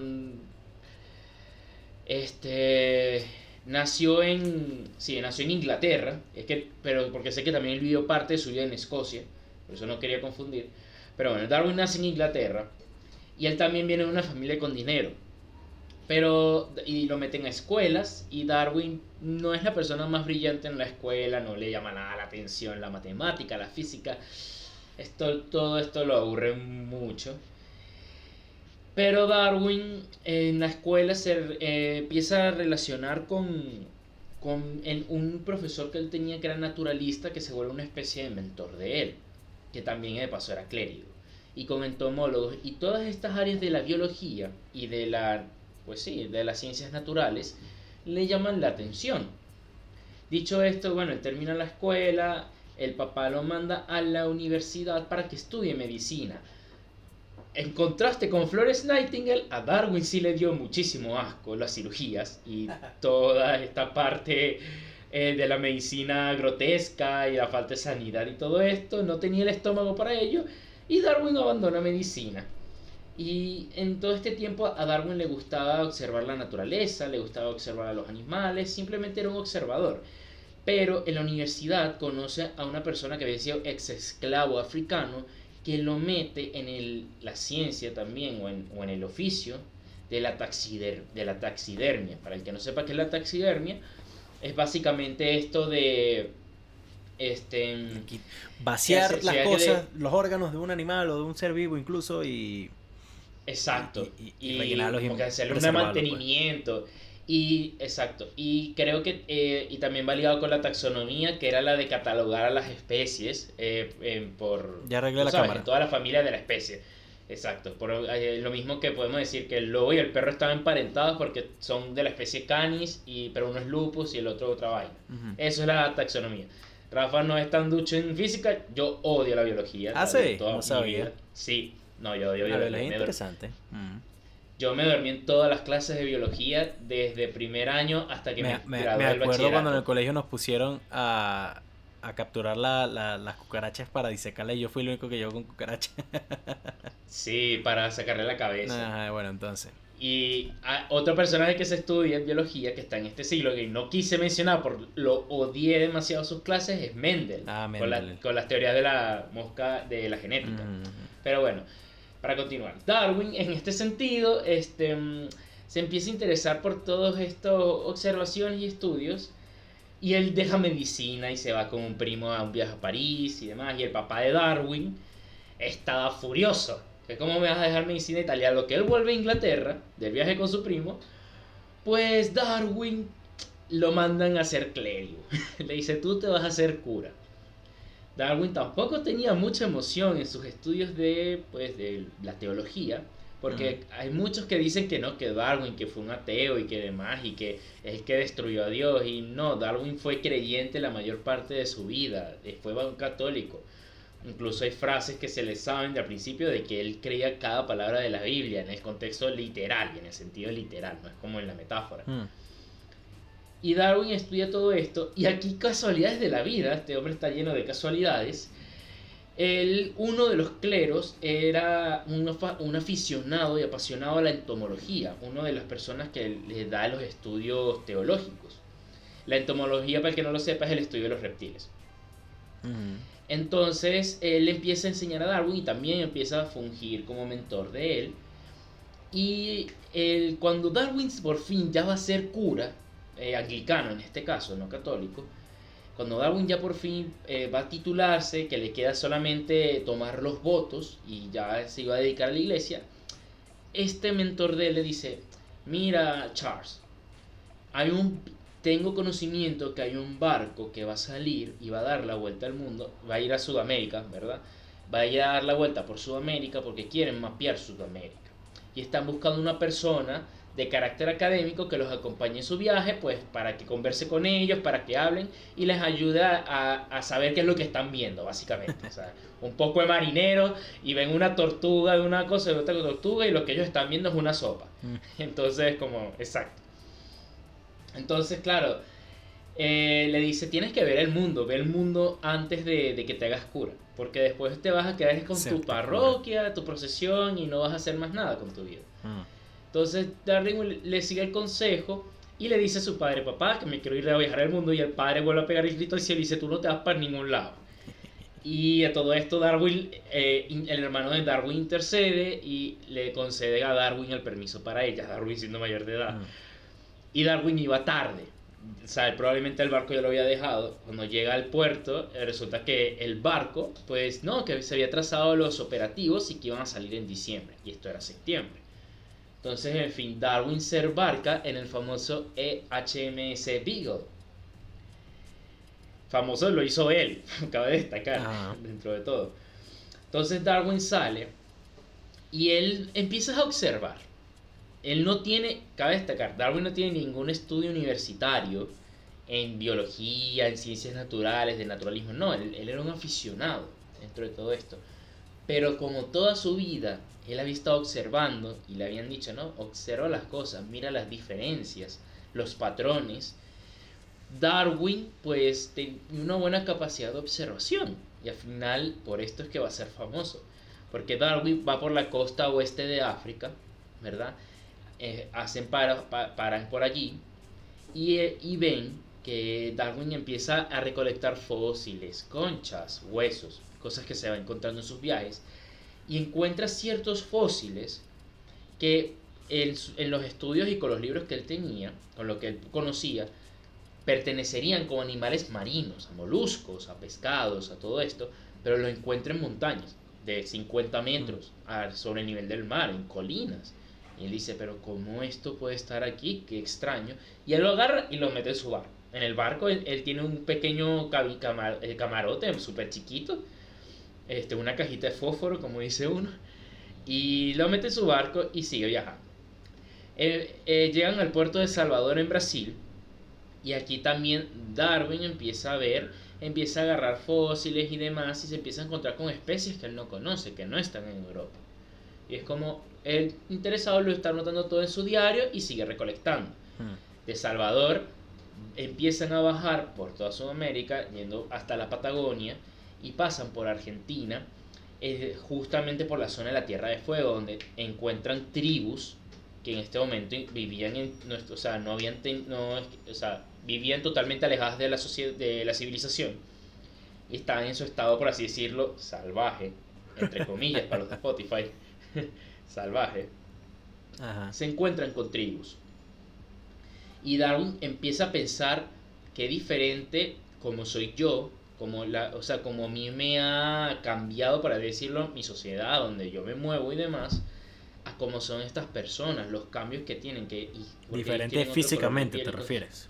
este nació en, sí, nació en Inglaterra, es que, pero porque sé que también él vivió parte de su vida en Escocia por eso no quería confundir. Pero bueno, Darwin nace en Inglaterra y él también viene de una familia con dinero. Pero, y lo meten a escuelas y Darwin no es la persona más brillante en la escuela, no le llama nada la atención la matemática, la física. Esto, todo esto lo aburre mucho. Pero Darwin en la escuela se eh, empieza a relacionar con, con un profesor que él tenía que era naturalista que se vuelve una especie de mentor de él que también de paso era clérigo, y con entomólogos y todas estas áreas de la biología y de la, pues sí, de las ciencias naturales, le llaman la atención. Dicho esto, bueno, él termina la escuela, el papá lo manda a la universidad para que estudie medicina. en contraste con Flores Nightingale, a Darwin sí le dio muchísimo asco las cirugías y toda esta parte eh, de la medicina grotesca y la falta de sanidad y todo esto, no tenía el estómago para ello y Darwin abandona medicina. Y en todo este tiempo a Darwin le gustaba observar la naturaleza, le gustaba observar a los animales, simplemente era un observador. Pero en la universidad conoce a una persona que había sido ex esclavo africano que lo mete en el, la ciencia también o en, o en el oficio de la, taxider, de la taxidermia. Para el que no sepa qué es la taxidermia, es básicamente esto de este vaciar las cosas, los órganos de un animal o de un ser vivo incluso y exacto y, y, hacerle un pues. mantenimiento y exacto y creo que eh, y también va ligado con la taxonomía que era la de catalogar a las especies eh, por ya arreglé la cámara. toda la familia de la especie Exacto, por, eh, lo mismo que podemos decir que el lobo y el perro estaban emparentados porque son de la especie canis, y, pero uno es lupus y el otro otra vaina. Eso es la taxonomía. Rafa no es tan ducho en física, yo odio la biología. Ah, sí, no sabía. Sí, no, yo odio la biología. Es interesante. Yo me dormí en todas las clases de biología desde primer año hasta que me, me, me acuerdo cuando en el colegio nos pusieron a, a capturar la, la, las cucarachas para disecarla y yo fui el único que llegó con cucarachas. sí, para sacarle la cabeza. Ajá, bueno, entonces. Y otro personaje que se estudia en biología, que está en este siglo, que no quise mencionar por lo odié demasiado sus clases, es Mendel. Ah, Mendel. Con, las teorías de la mosca de la genética. Pero bueno, para continuar. Darwin, en este sentido, este, mm, se empieza a interesar por todos estos observaciones y estudios y él deja medicina y se va con un primo a un viaje a París y demás. Y el papá de Darwin estaba furioso. Que cómo me vas a dejar medicina italiana. Lo que él vuelve a Inglaterra, del viaje con su primo, pues Darwin lo mandan a ser clérigo. Le dice, tú te vas a hacer cura. Darwin tampoco tenía mucha emoción en sus estudios de, pues, de la teología porque hay muchos que dicen que no, que Darwin, que fue un ateo y que demás, y que es el que destruyó a Dios. Y no, Darwin fue creyente la mayor parte de su vida, eh, fue un católico. Incluso hay frases que se le saben de al principio de que él creía cada palabra de la Biblia en el contexto literal y en el sentido literal, no es como en la metáfora. Hmm. Y Darwin estudia todo esto, y aquí casualidades de la vida, este hombre está lleno de casualidades el uno de los cleros era un, aficionado y apasionado a la entomología, una de las personas que le da los estudios teológicos. La entomología, para el que no lo sepa, es el estudio de los reptiles. Entonces, él empieza a enseñar a Darwin y también empieza a fungir como mentor de él. Y cuando Darwin por fin ya va a ser cura, eh, anglicano en este caso, no católico, cuando Darwin ya por fin eh, va a titularse, que le queda solamente tomar los votos y ya se iba a dedicar a la iglesia, este mentor de él le dice, mira Charles, hay un, tengo conocimiento que hay un barco que va a salir y va a dar la vuelta al mundo, va a ir a Sudamérica, ¿verdad? Va a ir a dar la vuelta por Sudamérica porque quieren mapear Sudamérica. Y están buscando una persona de carácter académico que los acompañe en su viaje, pues para que converse con ellos, para que hablen y les ayude a, saber qué es lo que están viendo, básicamente. O sea, un poco de marinero y ven una tortuga de una cosa de otra tortuga y lo que ellos están viendo es una sopa. Mm. Entonces, como, exacto. Entonces, claro, eh, le dice, tienes que ver el mundo, ve el mundo antes de, que te hagas cura. Porque después te vas a quedar con tu parroquia, tu procesión y no vas a hacer más nada con tu vida. Mm. Entonces Darwin le sigue el consejo y le dice a su padre, papá, que me quiero ir a viajar al mundo y el padre vuelve a pegar el grito al cielo y dice, tú no te vas para ningún lado. Y a todo esto Darwin, eh, el hermano de Darwin intercede y le concede a Darwin el permiso para ella, Darwin siendo mayor de edad. Y Darwin iba tarde. O sea, probablemente el barco ya lo había dejado. Cuando llega al puerto, resulta que el barco, pues no, que se había trazado los operativos y que iban a salir en diciembre. Y esto era septiembre. Entonces, en fin, Darwin se embarca en el famoso EHMS Beagle. Famoso lo hizo él, cabe destacar, dentro de todo. Entonces Darwin sale y él empieza a observar. Él no tiene, cabe destacar, Darwin no tiene ningún estudio universitario en biología, en ciencias naturales, de naturalismo. No, él, él era un aficionado dentro de todo esto. Pero como toda su vida él había estado observando y le habían dicho, no, observa las cosas, mira las diferencias, los patrones. Darwin pues tenía una buena capacidad de observación y al final por esto es que va a ser famoso. Porque Darwin va por la costa oeste de África, ¿verdad? Eh, hacen para, paran por allí y, y ven que Darwin empieza a recolectar fósiles, conchas, huesos, cosas que se va encontrando en sus viajes y encuentra ciertos fósiles que en, los estudios y con los libros que él tenía, con lo que él conocía, pertenecerían como animales marinos, a moluscos, a pescados, a todo esto, pero lo encuentra en montañas de 50 metros sobre el nivel del mar, en colinas. Y él dice, pero ¿cómo esto puede estar aquí? Qué extraño. Y él lo agarra y lo mete en su barco. En el barco él, tiene un pequeño eh, camarote súper chiquito este, una cajita de fósforo, como dice uno, y lo mete en su barco y sigue viajando. Eh, eh, llegan al puerto de Salvador en Brasil y aquí también Darwin empieza a ver, empieza a agarrar fósiles y demás y se empieza a encontrar con especies que él no conoce, que no están en Europa. Y es como el interesado lo está anotando todo en su diario y sigue recolectando. Hmm. De Salvador empiezan a bajar por toda Sudamérica, yendo hasta la Patagonia y pasan por Argentina, eh, justamente por la zona de la Tierra de Fuego, donde encuentran tribus que en este momento vivían en nuestro, o sea, no habían no, o sea, vivían totalmente alejadas de la de la civilización y estaban en su estado, por así decirlo, salvaje, entre comillas, para los de Spotify, salvaje. Se encuentran con tribus. Y Darwin empieza a pensar qué diferente como soy yo como la, o sea, como a mí me ha cambiado, para decirlo, mi sociedad, donde yo me muevo y demás, a cómo son estas personas, los cambios que tienen. que Diferente físicamente, ¿te refieres?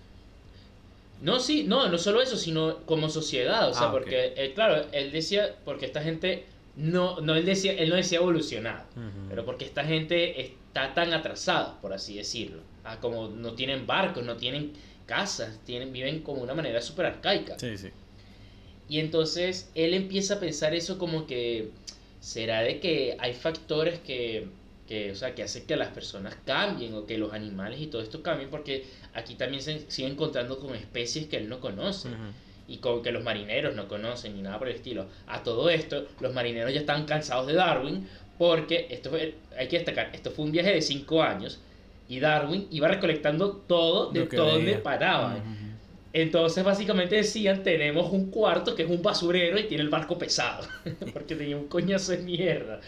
No, sí, no, no solo eso, sino como sociedad, o sea, ah, porque, eh, claro, él decía, porque esta gente, no, no, él decía, él no decía evolucionado, pero porque esta gente está tan atrasada, por así decirlo, ah, como no tienen barcos, no tienen casas, tienen, viven como una manera súper arcaica. Sí, sí. Y entonces él empieza a pensar eso como que será de que hay factores que, que, o sea, que hacen que las personas cambien o que los animales y todo esto cambien porque aquí también se sigue encontrando con especies que él no conoce. Y con que los marineros no conocen ni nada por el estilo. A todo esto, los marineros ya están cansados de Darwin porque esto hay que destacar, esto fue un viaje de cinco años y Darwin iba recolectando todo de donde paraba. Entonces básicamente decían, tenemos un cuarto que es un basurero y tiene el barco pesado, porque tenía un coñazo de mierda.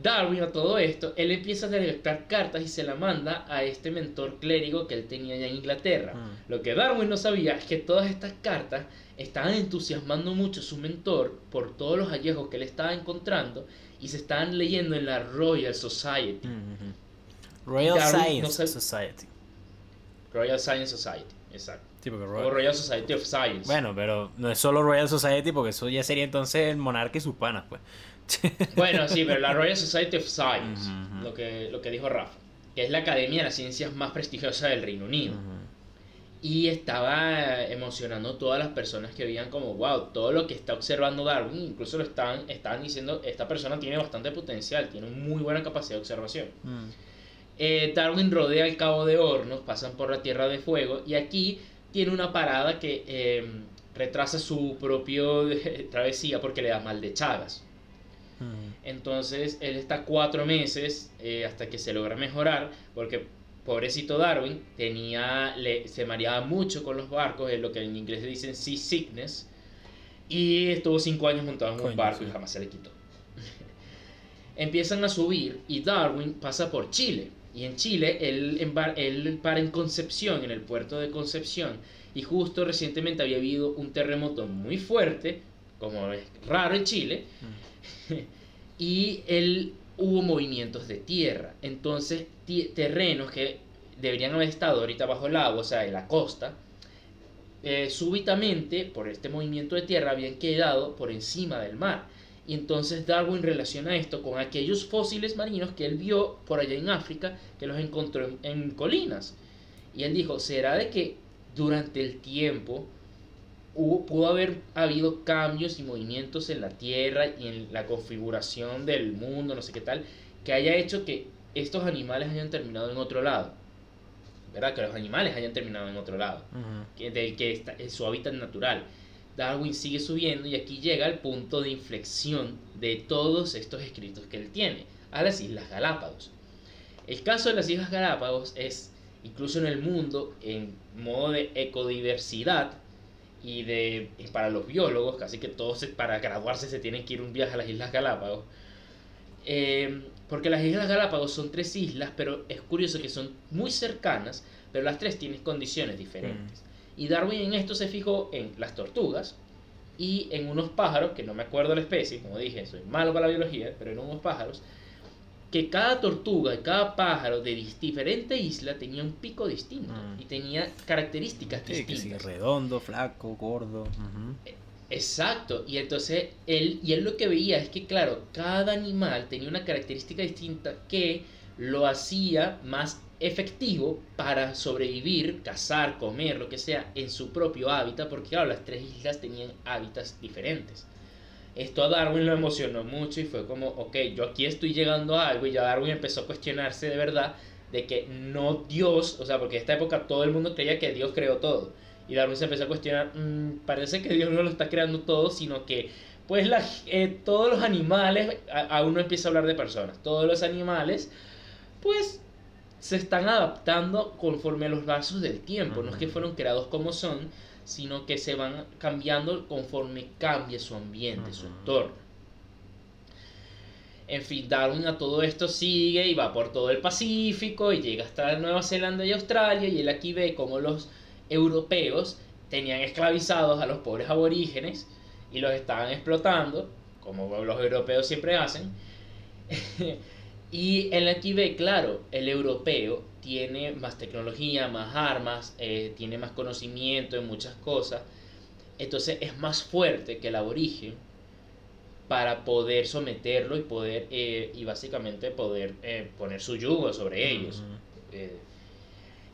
Darwin a todo esto, él empieza a redactar cartas y se la manda a este mentor clérigo que él tenía allá en Inglaterra. Ah. Lo que Darwin no sabía es que todas estas cartas estaban entusiasmando mucho a su mentor por todos los hallazgos que él estaba encontrando y se estaban leyendo en la Royal Society. Royal Science Society. Royal Science Society, exacto. O Royal Society of Science. Bueno, pero no es solo Royal Society porque eso ya sería entonces el monarca y sus panas, pues. bueno, sí, pero la Royal Society of Science, lo, que, lo que dijo Rafa, que es la academia de las ciencias más prestigiosa del Reino Unido. Y estaba emocionando a todas las personas que veían como, wow, todo lo que está observando Darwin, incluso lo estaban, estaban diciendo, esta persona tiene bastante potencial, tiene muy buena capacidad de observación. Mm. Eh, Darwin rodea el Cabo de Hornos, pasan por la Tierra de Fuego, y aquí tiene una parada que em, retrasa su propio travesía porque le da mal de Chagas. Mm. Entonces él está cuatro meses eh, hasta que se logra mejorar porque pobrecito Darwin tenía, le, se mareaba mucho con los barcos, es lo que en inglés dicen sea sickness, y estuvo cinco años montado en un barco y jamás se le quitó. Empiezan a subir y Darwin pasa por Chile y en Chile, él, él para en Concepción, en el puerto de Concepción, y justo recientemente había habido un terremoto muy fuerte, como es raro en Chile, mm. y él hubo movimientos de tierra. Entonces, terrenos que deberían haber estado ahorita bajo el agua, o sea, en la costa, eh, súbitamente, por este movimiento de tierra, habían quedado por encima del mar. Y entonces Darwin relaciona esto con aquellos fósiles marinos que él vio por allá en África, que los encontró en, colinas. Y él dijo, ¿será de que durante el tiempo hubo, pudo haber habido cambios y movimientos en la Tierra y en la configuración del mundo, no sé qué tal, que haya hecho que estos animales hayan terminado en otro lado. ¿Verdad? Que los animales hayan terminado en otro lado, que, del que está, en su hábitat natural. Darwin sigue subiendo y aquí llega el punto de inflexión de todos estos escritos que él tiene, a las Islas Galápagos. El caso de las Islas Galápagos es, incluso en el mundo, en modo de ecodiversidad y de para los biólogos, casi que todos para graduarse se tienen que ir un viaje a las Islas Galápagos. Eh, porque las Islas Galápagos son tres islas, pero es curioso que son muy cercanas, pero las tres tienen condiciones diferentes. Mm. Y Darwin en esto se fijó en las tortugas y en unos pájaros, que no me acuerdo la especie, como dije, soy malo para la biología, pero en unos pájaros, que cada tortuga y cada pájaro de diferente isla tenía un pico distinto mm. y tenía características distintas. redondo, flaco, gordo. E, exacto, y entonces él, y él lo que veía es que, claro, cada animal tenía una característica distinta que lo hacía más efectivo para sobrevivir, cazar, comer, lo que sea, en su propio hábitat, porque claro, las tres islas tenían hábitats diferentes. Esto a Darwin lo emocionó mucho y fue como, ok, yo aquí estoy llegando a algo y ya Darwin empezó a cuestionarse de verdad de que no Dios, o sea, porque en esta época todo el mundo creía que Dios creó todo. Y Darwin se empezó a cuestionar, mm, parece que Dios no lo está creando todo, sino que pues eh, todos los animales, aún no empieza a hablar de personas, todos los animales, pues se están adaptando conforme a los vasos del tiempo, no es que fueron creados como son, sino que se van cambiando conforme cambie su ambiente, su entorno. En fin, Darwin a todo esto sigue y va por todo el Pacífico y llega hasta Nueva Zelanda y Australia y él aquí ve cómo los europeos tenían esclavizados a los pobres aborígenes y los estaban explotando, como los europeos siempre hacen. y él aquí ve, claro, el europeo tiene más tecnología, más armas, eh, tiene más conocimiento en muchas cosas. Entonces es más fuerte que el aborigen para poder someterlo y poder eh, y básicamente poder eh, poner su yugo sobre ellos.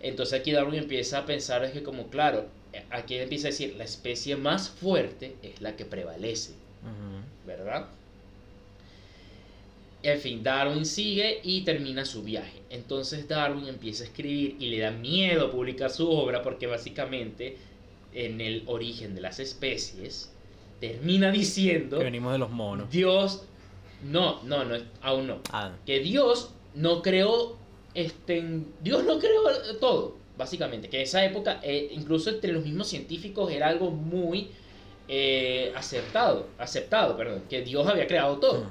entonces aquí Darwin empieza a pensar es que como claro, aquí empieza a decir la especie más fuerte es la que prevalece, ¿verdad? En fin, Darwin sigue y termina su viaje. Entonces Darwin empieza a escribir y le da miedo publicar su obra porque básicamente en el origen de las especies termina diciendo... Que venimos de los monos. Dios... No, no, no, aún no. Ah. Que Dios no creó... Este, Dios no creó todo, básicamente. Que en esa época, eh, incluso entre los mismos científicos, era algo muy eh, aceptado, aceptado, perdón, que Dios había creado todo.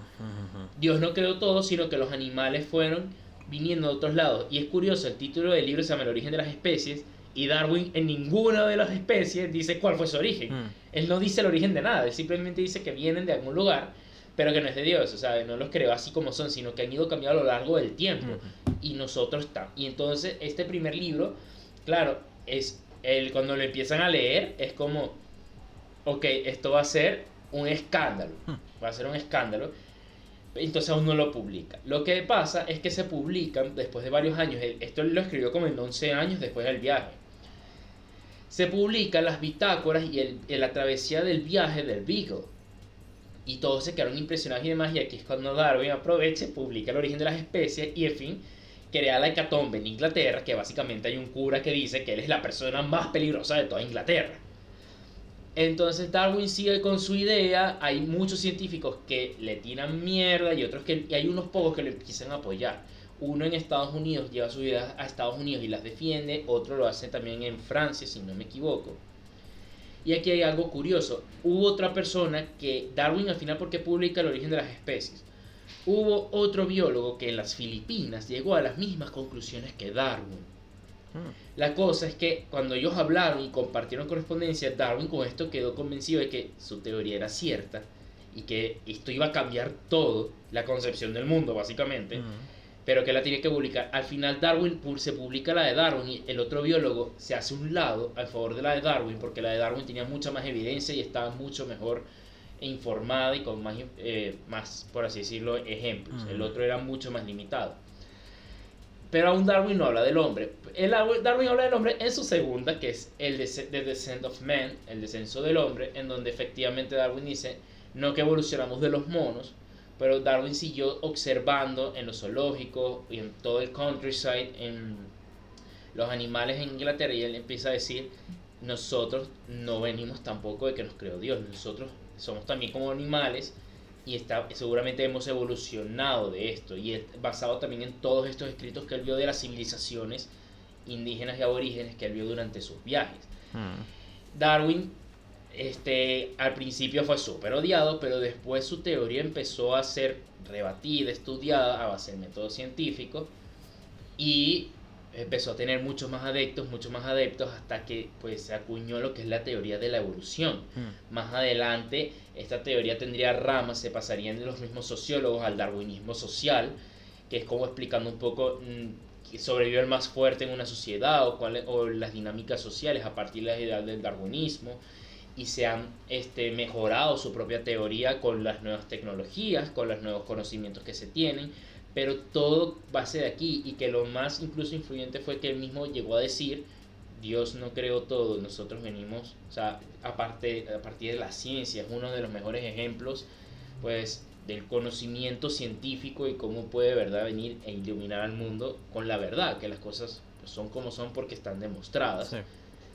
Dios no creó todo, sino que los animales fueron viniendo de otros lados. Y es curioso, el título del libro se llama El origen de las especies y Darwin en ninguna de las especies dice cuál fue su origen. Mm. Él no dice el origen de nada, él simplemente dice que vienen de algún lugar, pero que no es de Dios, o sea, no los creó así como son, sino que han ido cambiando a lo largo del tiempo. Y nosotros estamos. Y entonces este primer libro, claro, es el, cuando lo empiezan a leer, es como, ok, esto va a ser un escándalo, va a ser un escándalo entonces aún no lo publica. Lo que pasa es que se publican después de varios años, esto lo escribió como en 11 años después del viaje. Se publican las bitácoras y el, la travesía del viaje del Beagle. Y todos se quedaron impresionados y demás, y aquí es cuando Darwin aprovecha, publica el origen de las especies y en fin, crea la hecatombe en Inglaterra, que básicamente hay un cura que dice que él es la persona más peligrosa de toda Inglaterra. Entonces Darwin sigue con su idea, hay muchos científicos que le tiran mierda y otros que y hay unos pocos que le empiezan apoyar. Uno en Estados Unidos lleva su idea a Estados Unidos y las defiende, otro lo hace también en Francia, si no me equivoco. Y aquí hay algo curioso. Hubo otra persona que Darwin al final porque publica el origen de las especies. Hubo otro biólogo que en las Filipinas llegó a las mismas conclusiones que Darwin. Hmm. La cosa es que cuando ellos hablaron y compartieron correspondencia, Darwin con esto quedó convencido de que su teoría era cierta y que esto iba a cambiar todo, la concepción del mundo básicamente, hmm. pero que la tenía que publicar. Al final Darwin se publica la de Darwin y el otro biólogo se hace un lado al favor de la de Darwin porque la de Darwin tenía mucha más evidencia y estaba mucho mejor informada y con más, eh, más por así decirlo, ejemplos. El hmm. otro era mucho más limitado. Pero aún Darwin no habla del hombre. El, Darwin habla del hombre en su segunda, que es el The Descent of Man, el descenso del hombre, en donde efectivamente Darwin dice, no que evolucionamos de los monos, pero Darwin siguió observando en los zoológicos y en todo el countryside, en los animales en Inglaterra, y él empieza a decir, nosotros no venimos tampoco de que nos creó Dios, nosotros somos también como animales y está, seguramente hemos evolucionado de esto y es basado también en todos estos escritos que él vio de las civilizaciones indígenas y aborígenes que él vio durante sus viajes. Hmm. Darwin este, al principio fue súper odiado, pero después su teoría empezó a ser rebatida, estudiada a base de métodos científicos y empezó a tener muchos más adeptos, muchos más adeptos, hasta que pues se acuñó lo que es la teoría de la evolución. Hmm. Más adelante, esta teoría tendría ramas, se pasarían de los mismos sociólogos al darwinismo social, que es como explicando un poco mm, que sobrevive el más fuerte en una sociedad o, cuál, o las dinámicas sociales a partir de la idea del darwinismo y se han este, mejorado su propia teoría con las nuevas tecnologías, con los nuevos conocimientos que se tienen pero todo base de aquí y que lo más incluso influyente fue que él mismo llegó a decir, Dios no creó todo, nosotros venimos, o sea, aparte, a partir de la ciencia, es uno de los mejores ejemplos, pues, del conocimiento científico y cómo puede, verdad, venir e iluminar al mundo con la verdad, que las cosas pues, son como son porque están demostradas.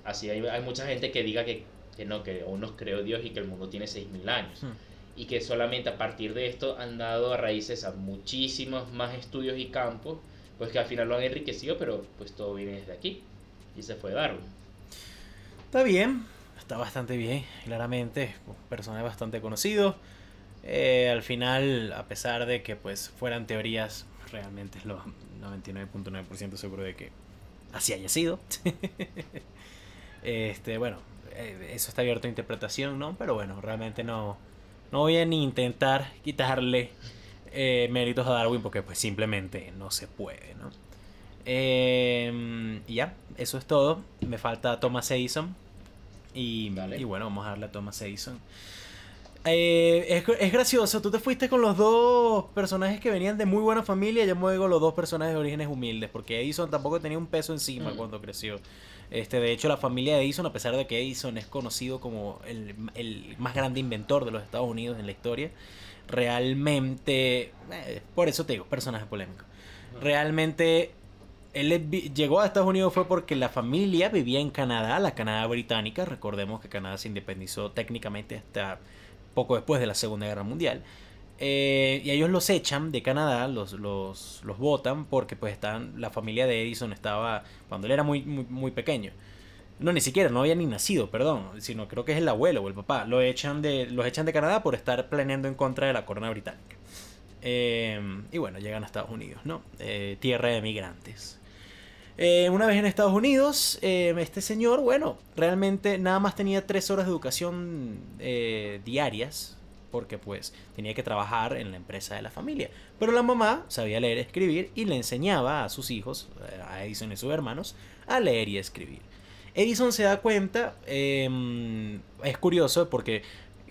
Así hay, hay, mucha gente que diga que, que no, que aún nos creó Dios y que el mundo tiene 6.000 años. Hmm y que solamente a partir de esto han dado a raíces a muchísimos más estudios y campos, pues que al final lo han enriquecido, pero pues todo viene desde aquí. Y se fue Darwin. Está bien, está bastante bien, claramente, personaje bastante conocido. Eh, al final, a pesar de que pues fueran teorías, realmente es lo 99.9% seguro de que así haya sido. este, bueno, eh, eso está abierto a interpretación, ¿no? Pero bueno, realmente no, no voy a ni intentar quitarle eh, méritos a Darwin porque pues simplemente no se puede, ¿no? Y ya, eso es todo. Me falta Thomas Edison. Y, y bueno, vamos a darle a Thomas Edison. Eh, es, gracioso, tú te fuiste con los dos personajes que venían de muy buena familia, yo me con los dos personajes de orígenes humildes, porque Edison tampoco tenía un peso encima mm. cuando creció. Este, de hecho, la familia de Edison, a pesar de que Edison es conocido como el, más grande inventor de los Estados Unidos en la historia, realmente, eh, por eso te digo, personaje polémico. Realmente, él llegó a Estados Unidos fue porque la familia vivía en Canadá, la Canadá británica. Recordemos que Canadá se independizó técnicamente hasta poco después de la Segunda Guerra Mundial. Eh, y ellos los echan de Canadá, los, los, los votan porque pues están, la familia de Edison estaba, cuando él era muy, muy, pequeño. No, ni siquiera, no había ni nacido, perdón, sino creo que es el abuelo o el papá. Lo echan de, los echan de Canadá por estar planeando en contra de la corona británica. Eh, y bueno, llegan a Estados Unidos, ¿no? Eh, tierra de migrantes. Una vez en Estados Unidos, este señor, bueno, realmente nada más tenía tres horas de educación diarias, porque pues tenía que trabajar en la empresa de la familia. Pero la mamá sabía leer y escribir y le enseñaba a sus hijos, eh, a Edison y sus hermanos, a leer y escribir. Edison se da cuenta, em, es curioso porque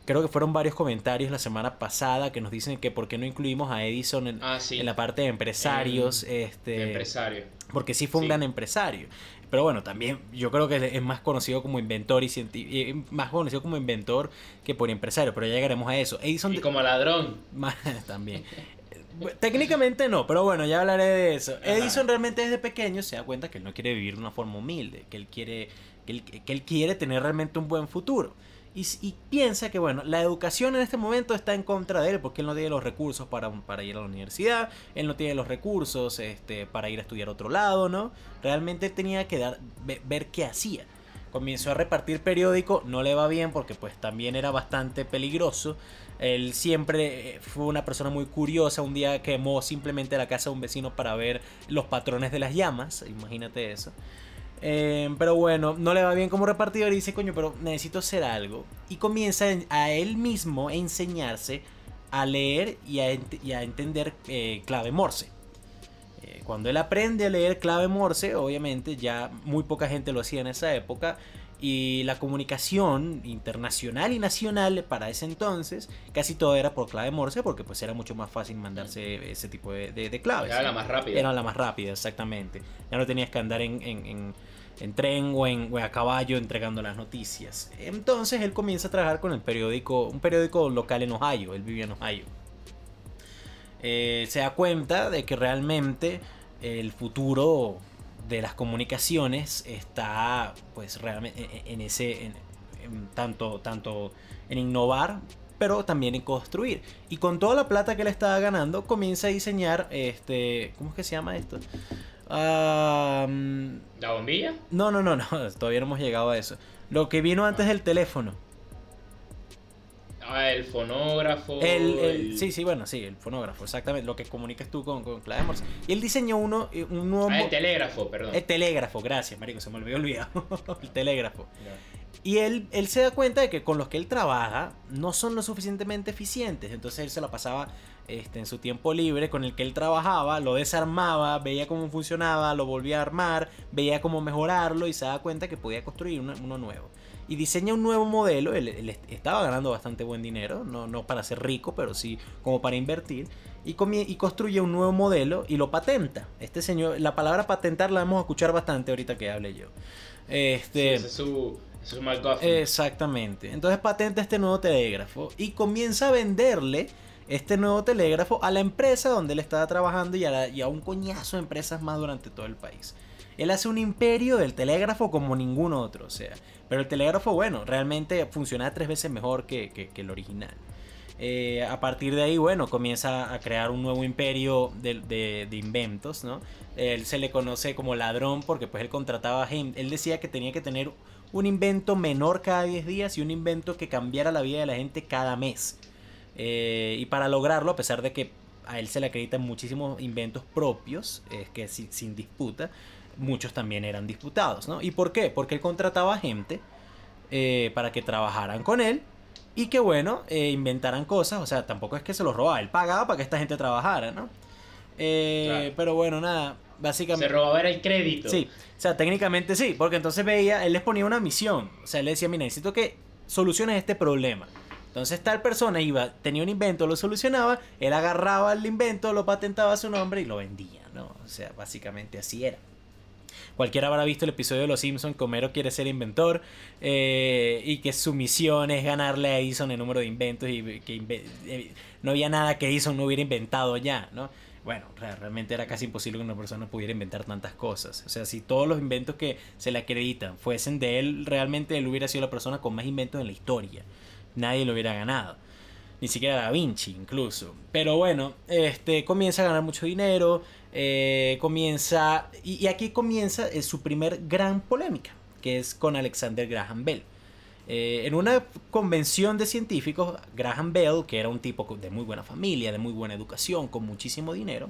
creo que fueron varios comentarios la semana pasada que nos dicen que por qué no incluimos a Edison en, ah, la parte de empresarios. este, empresario. Porque sí fue un gran empresario. Pero bueno, también yo creo que es más conocido como inventor y científico, más conocido como inventor que por empresario, pero ya llegaremos a eso. Edison y como ladrón. también. Técnicamente no, pero bueno, ya hablaré de eso. Edison realmente desde pequeño se da cuenta que él no quiere vivir de una forma humilde, que él quiere, que él, que él quiere tener realmente un buen futuro. Y, piensa que, bueno, la educación en este momento está en contra de él porque él no tiene los recursos para, para ir a la universidad, él no tiene los recursos este, para ir a estudiar a otro lado, ¿no? Realmente tenía que dar, ver, qué hacía. Comenzó a repartir periódico, no le va bien porque pues también era bastante peligroso. Él siempre eh, fue una persona muy curiosa. Un día quemó simplemente la casa de un vecino para ver los patrones de las llamas. Imagínate eso. Eh, pero bueno, no le va bien como repartidor y dice, coño, pero necesito hacer algo. Y comienza a él mismo a enseñarse a leer y a, entender eh, clave Morse. Eh, cuando él aprende a leer clave Morse, obviamente ya muy poca gente lo hacía en esa época, Y la comunicación internacional y nacional para ese entonces casi todo era por clave Morse porque pues era mucho más fácil mandarse ese tipo de, de, claves. Era la más rápida. Era la más rápida, exactamente. Ya no tenías que andar en, en, en, tren o, en, a caballo entregando las noticias. Entonces él comienza a trabajar con el periódico, un periódico local en Ohio. Él vivía en Ohio. Eh, se da cuenta de que realmente el futuro de las comunicaciones está pues realmente en ese tanto tanto en innovar pero también en construir y con toda la plata que le estaba ganando comienza a diseñar este cómo es que se llama esto ¿La bombilla? No, no, no, no, todavía no hemos llegado a eso. Lo que vino antes del teléfono. Ah, el fonógrafo. El, Sí, sí, bueno, sí, el fonógrafo, exactamente. Lo que comunicas tú con, con clave Morse. Y él diseñó uno, eh, un nuevo. Ah, el telégrafo, perdón. El telégrafo, gracias, marico, se me olvidó olvidar. el telégrafo. Y él, él se da cuenta de que con los que él trabaja no son lo suficientemente eficientes. Entonces él se la pasaba este, en su tiempo libre con el que él trabajaba, lo desarmaba, veía cómo funcionaba, lo volvía a armar, veía cómo mejorarlo y se da cuenta que podía construir uno nuevo y diseña un nuevo modelo. Él, estaba ganando bastante buen dinero, no, no, para ser rico, pero sí como para invertir. Y, y, construye un nuevo modelo y lo patenta. Este señor, la palabra patentar la vamos a escuchar bastante ahorita que hable yo. Este, es su, Exactamente. Entonces patenta este nuevo telégrafo y comienza a venderle este nuevo telégrafo a la empresa donde él estaba trabajando y a, y a un coñazo de empresas más durante todo el país. Él hace un imperio del telégrafo como ningún otro, o sea, pero el telégrafo, bueno, realmente funciona tres veces mejor que, el original. Eh, a partir de ahí, bueno, comienza a crear un nuevo imperio de, inventos, ¿no? Él se le conoce como ladrón porque pues él contrataba gente, él decía que tenía que tener un invento menor cada 10 días y un invento que cambiara la vida de la gente cada mes. Eh, y para lograrlo, a pesar de que a él se le acreditan muchísimos inventos propios, es que sin disputa, muchos también eran disputados, ¿no? ¿Y por qué? Porque él contrataba gente eh, para que trabajaran con él y que, bueno, eh, inventaran cosas, o sea, tampoco es que se los robaba, él pagaba para que esta gente trabajara, ¿no? Eh, pero bueno, nada, básicamente... Se robaba era el crédito. Sí, o sea, técnicamente sí, porque entonces veía, él les ponía una misión, o sea, él le decía, mira, necesito que soluciones este problema. Entonces tal persona iba, tenía un invento, lo solucionaba, él agarraba el invento, lo patentaba a su nombre y lo vendía, ¿no? O sea, básicamente así era. Cualquiera habrá visto el episodio de Los Simpsons que Homero quiere ser inventor eh, y que su misión es ganarle a Edison el número de inventos y que eh, no había nada que Edison no hubiera inventado ya, ¿no? Bueno, realmente era casi imposible que una persona pudiera inventar tantas cosas. O sea, si todos los inventos que se le acreditan fuesen de él, realmente él hubiera sido la persona con más inventos en la historia. Nadie lo hubiera ganado ni siquiera Da Vinci incluso. Pero bueno, este comienza a ganar mucho dinero, eh, comienza, y, aquí comienza eh, su primer gran polémica, que es con Alexander Graham Bell. Eh, en una convención de científicos, Graham Bell, que era un tipo de muy buena familia, de muy buena educación, con muchísimo dinero,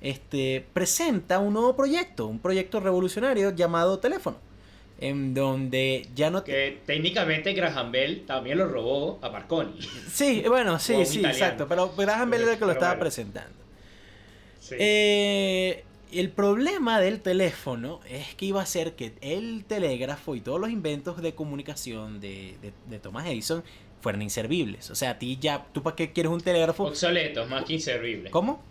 este, presenta un nuevo proyecto, un proyecto revolucionario llamado teléfono en donde ya no... Que técnicamente Graham Bell también lo robó a Marconi. Sí, bueno, sí, sí, exacto, pero Graham Bell era el que lo estaba presentando. Eh, el problema del teléfono es que iba a ser que el telégrafo y todos los inventos de comunicación de, de, Thomas Edison fueran inservibles. O sea, a ti ya, ¿tú para qué quieres un telégrafo? Obsoletos, más que inservibles. ¿Cómo?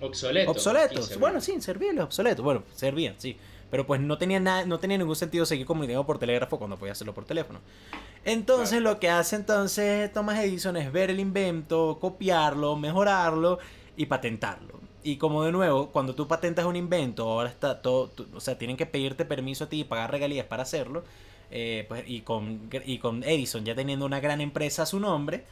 Obsoletos. Obsoletos. Bueno, sí, inservibles, obsoletos. Bueno, servían, sí. Pero pues no tenía, nada, no tenía ningún sentido seguir comunicando por telégrafo cuando podía hacerlo por teléfono. Entonces lo que hace entonces Thomas Edison es ver el invento, copiarlo, mejorarlo y patentarlo. Y como de nuevo, cuando tú patentas un invento, ahora está todo, o sea, tienen que pedirte permiso a ti y pagar regalías para hacerlo. Eh, pues, y, con, y con Edison ya teniendo una gran empresa a su nombre,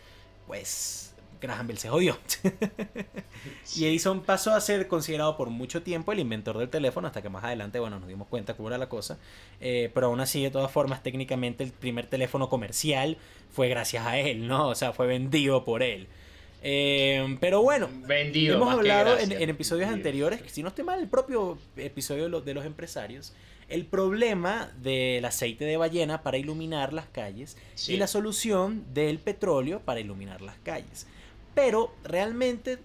pues Graham Bell se jodió. y Edison pasó a ser considerado por mucho tiempo el inventor del teléfono, hasta que más adelante, bueno, nos dimos cuenta cómo era la cosa. Eh, pero aún así, de todas formas, técnicamente el primer teléfono comercial fue gracias a él, ¿no? O sea, fue vendido por él. Eh, pero bueno, vendido, hemos hablado en, episodios anteriores, que si no estoy mal, el propio episodio de los, empresarios, el problema del aceite de ballena para iluminar las calles y la solución del petróleo para iluminar las calles. Pero realmente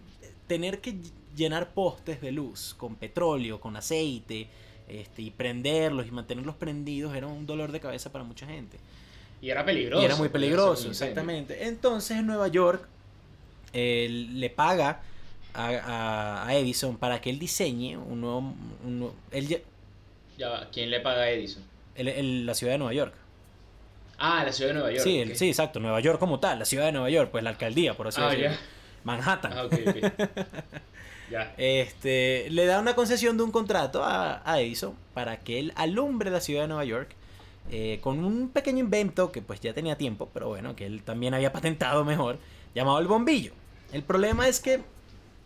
tener que llenar postes de luz con petróleo, con aceite, Este, y prenderlos y mantenerlos prendidos era un dolor de cabeza para mucha gente. Y era peligroso. Y era muy peligroso, exactamente. Entonces en Nueva York le paga a, Edison para que él diseñe un nuevo... ya, ¿Quién le paga a Edison? la ciudad de Nueva York. Ah, la ciudad de Nueva York. Sí, sí, exacto, Nueva York como tal, la ciudad de Nueva York, pues la alcaldía, por así ah, decirlo. Manhattan. Ah, ya. Este, le da una concesión de un contrato a, Edison para que él alumbre la ciudad de Nueva York eh, con un pequeño invento que pues ya tenía tiempo, pero bueno, que él también había patentado mejor, llamado el bombillo. El problema es que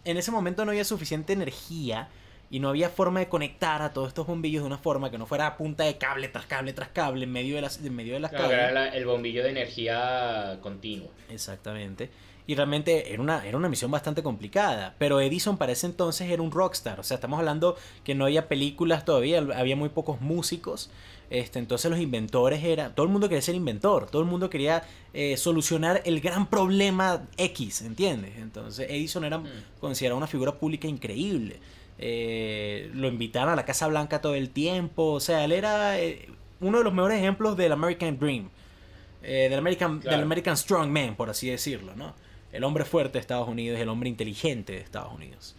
en ese momento no había suficiente energía y no había forma de conectar a todos estos bombillos de una forma que no fuera a punta de cable tras cable tras cable en medio de las, en medio de las Era el bombillo de energía continua. Exactamente. Y realmente era una, era una misión bastante complicada. Pero Edison para ese entonces era un rockstar. O sea, estamos hablando que no había películas todavía, había muy pocos músicos. Este, entonces los inventores era. Todo el mundo quería ser inventor. Todo el mundo quería eh, solucionar el gran problema X, ¿entiendes? Entonces Edison era mm. considerado una figura pública increíble. Eh, lo invitaron a la Casa Blanca todo el tiempo. O sea, él era eh, uno de los mejores ejemplos del American Dream. del, American, del American Strong Man, por así decirlo, ¿no? El hombre fuerte de Estados Unidos, el hombre inteligente de Estados Unidos.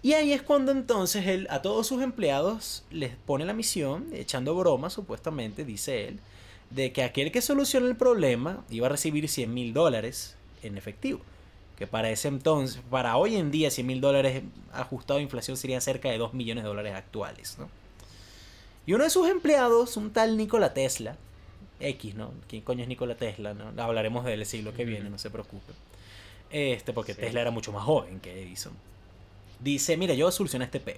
Y ahí es cuando entonces él a todos sus empleados les pone la misión, echando broma supuestamente, dice él, de que aquel que solucione el problema iba a recibir 100 mil dólares en efectivo. Que para ese entonces, para hoy en día 100 mil dólares ajustado a inflación serían cerca de 2 millones de dólares actuales. ¿no? Y uno de sus empleados, un tal Nikola Tesla, X, ¿no? ¿Quién coño es Nikola Tesla? ¿no? Hablaremos del siglo que viene, no se preocupe. Este, porque Tesla era mucho más joven que Edison. Dice, mira, yo solucioné este peo.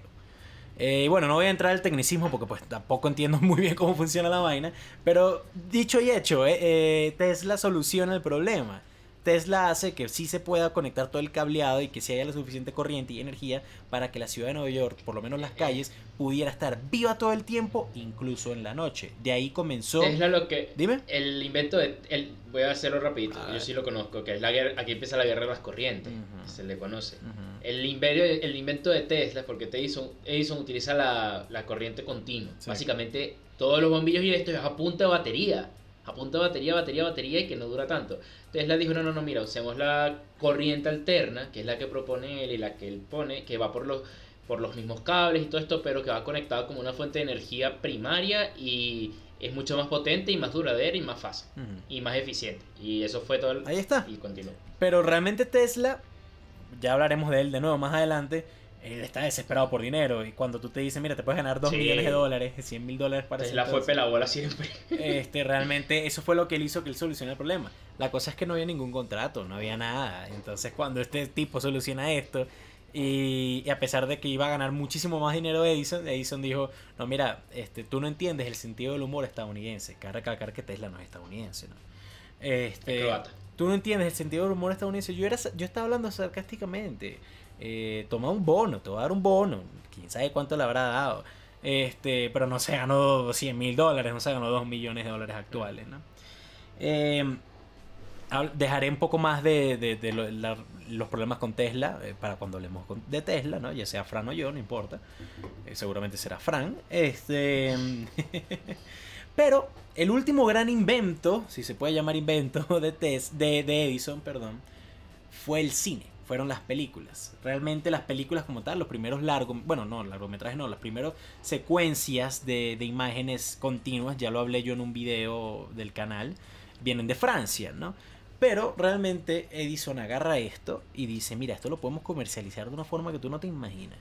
Eh, y bueno, no voy a entrar al tecnicismo porque pues tampoco entiendo muy bien cómo funciona la vaina. Pero dicho y hecho, eh, eh, Tesla soluciona el problema. Tesla hace que sí se pueda conectar todo el cableado y que sí haya la suficiente corriente y energía para que la ciudad de Nueva York, por lo menos las calles, pudiera estar viva todo el tiempo, incluso en la noche. De ahí comenzó. Tesla lo que. Dime. El invento de. El, voy a hacerlo rapidito, yo sí lo conozco, que es la guerra. Aquí empieza la guerra de las corrientes, se le conoce. el, invento, el invento de Tesla, porque Edison, Edison utiliza la, la corriente continua. Básicamente, todos los bombillos y esto es a punta de batería apunta batería, batería, batería y que no dura tanto. Tesla dijo, no, no, no, mira, usemos la corriente alterna, que es la que propone él y la que él pone, que va por los, por los mismos cables y todo esto, pero que va conectado como una fuente de energía primaria y es mucho más potente y más duradera y más fácil y más eficiente. Y eso fue todo. Ahí está. Y continuó. Pero realmente Tesla, ya hablaremos de él de nuevo más adelante, él está desesperado por dinero. Y cuando tú te dices, mira, te puedes ganar 2 millones de dólares, 100 mil dólares para Tesla fue pelabola siempre. Este, realmente, eso fue lo que él hizo que él solucionara el problema. La cosa es que no había ningún contrato, no había nada. Entonces, cuando este tipo soluciona esto, y, a pesar de que iba a ganar muchísimo más dinero Edison, Edison dijo, no, mira, este, tú no entiendes el sentido del humor estadounidense. Cabe recalcar que Tesla no es estadounidense, ¿no? Este, tú no entiendes el sentido del humor estadounidense. Yo, era, yo estaba hablando sarcásticamente eh, toma un bono, te va a dar un bono, quién sabe cuánto le habrá dado. Este, pero no se ganó 100 mil dólares, no se ganó 2 millones de dólares actuales. ¿no? Eh, dejaré un poco más de, los problemas con Tesla eh, para cuando hablemos de Tesla, ¿no? ya sea Fran o yo, no importa. Eh, seguramente será Fran. Este, pero el último gran invento, si se puede llamar invento, de, de, de Edison, perdón, fue el cine fueron las películas. Realmente las películas como tal, los primeros largos, bueno, no, largometrajes no, las primeras secuencias de, de, imágenes continuas, ya lo hablé yo en un video del canal, vienen de Francia, ¿no? Pero realmente Edison agarra esto y dice, mira, esto lo podemos comercializar de una forma que tú no te imaginas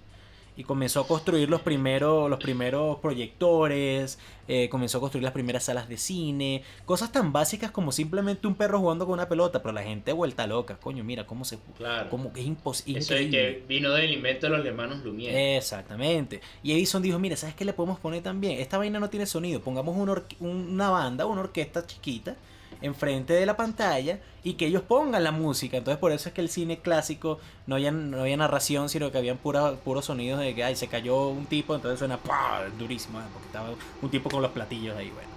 y comenzó a construir los primeros, los primeros proyectores, eh, comenzó a construir las primeras salas de cine, cosas tan básicas como simplemente un perro jugando con una pelota, pero la gente vuelta loca, coño, mira cómo se... Claro. Es imposible. Eso es que vino del invento de los hermanos Lumière. Exactamente. Y Edison dijo, mira, ¿sabes qué le podemos poner también? Esta vaina no tiene sonido, pongamos una, una banda, una orquesta chiquita enfrente de la pantalla y que ellos pongan la música. Entonces por eso es que el cine clásico no había, no había narración, sino que habían puros sonidos de que ay, se cayó un tipo, entonces suena durísimo, porque estaba un tipo con los platillos ahí. Bueno.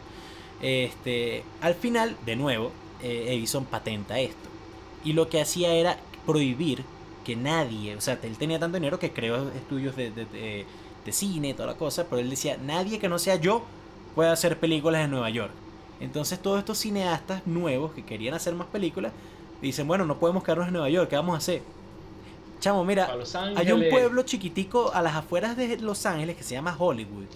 Este, al final, de nuevo, eh, Edison patenta esto. Y lo que hacía era prohibir que nadie, o sea, él tenía tanto dinero que creó estudios de, de cine, toda la cosa, pero él decía, nadie que no sea yo puede hacer películas en Nueva York. Entonces todos estos cineastas nuevos que querían hacer más películas, dicen, bueno, no podemos quedarnos en Nueva York, ¿qué vamos a hacer? Chamo, mira, hay un pueblo chiquitico a las afueras de Los Ángeles que se llama Hollywood.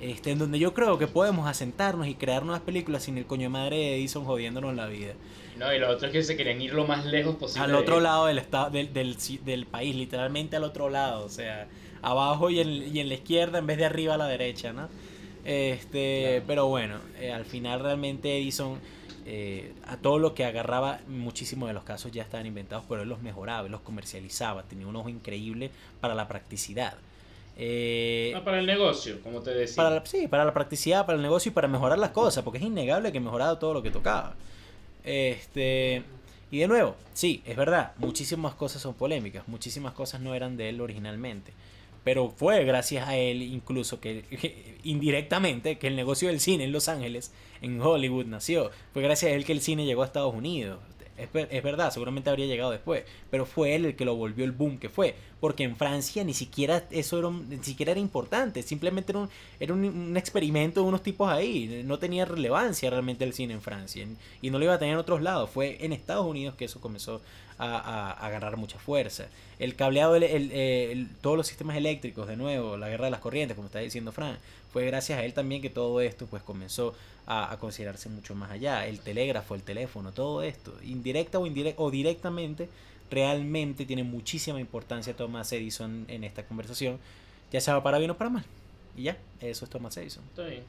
Este, en donde yo creo que podemos asentarnos y crear nuevas películas sin el coño madre de Edison jodiéndonos la vida. No, y lo otro es que se quieren ir lo más lejos posible. Al otro lado del, estado, del, del, país, literalmente al otro lado, o sea, abajo y en, y en la izquierda en vez de arriba a la derecha, ¿no? Este, pero bueno, eh, al final realmente Edison eh, a todo lo que agarraba, muchísimos de los casos ya estaban inventados, pero él los mejoraba, los comercializaba, tenía un ojo increíble para la practicidad. Eh, ah, para el negocio, como te decía. Para sí, para la practicidad, para el negocio y para mejorar las cosas, porque es innegable que mejorado todo lo que tocaba. Este, y de nuevo, sí, es verdad, muchísimas cosas son polémicas, muchísimas cosas no eran de él originalmente. Pero fue gracias a él incluso que indirectamente que el negocio del cine en Los Ángeles, en Hollywood nació. Fue gracias a él que el cine llegó a Estados Unidos. Es, verdad, seguramente habría llegado después, pero fue él el que lo volvió el boom que fue, porque en Francia ni siquiera eso era, ni siquiera era importante, simplemente era un, era un, experimento de unos tipos ahí, no tenía relevancia realmente el cine en Francia y no lo iba a tener en otros lados, fue en Estados Unidos que eso comenzó a, agarrar mucha fuerza. El cableado, el, todos los sistemas eléctricos, de nuevo, la guerra de las corrientes, como está diciendo Fran, fue gracias a él también que todo esto pues comenzó a, considerarse mucho más allá. El telégrafo, el teléfono, todo esto, indirecta o, indirecta, o directamente, realmente tiene muchísima importancia Thomas Edison en esta conversación, ya sea para bien o para mal. Y ya, eso es Thomas Edison. Está bien.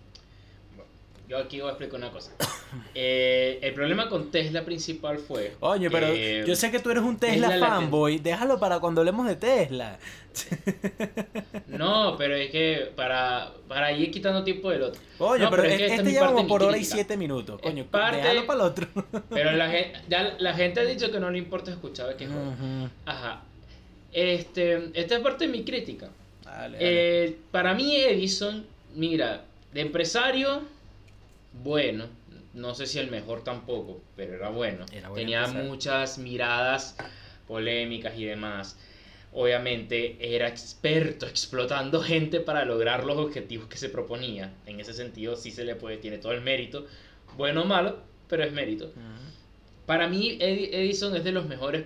Yo aquí voy a explicar una cosa. Eh, el problema con Tesla principal fue. Oye, pero yo sé que tú eres un Tesla, fanboy. Déjalo para cuando hablemos de Tesla. No, pero es que para, para ir quitando tiempo del otro. Oye, pero, es que este llevamos por hora y siete minutos. Coño, déjalo para el otro. Pero la gente, ya la gente ha dicho que no le importa escuchar que Ajá. Este, esta es parte de mi crítica. Eh, para mí, Edison, mira, de empresario bueno, no sé si el mejor tampoco, pero era bueno. Tenía muchas miradas polémicas y demás. Obviamente era experto explotando gente para lograr los objetivos que se proponía. En ese sentido sí se le puede, tiene todo el mérito. Bueno o malo, pero es mérito. Para mí Edison es de los mejores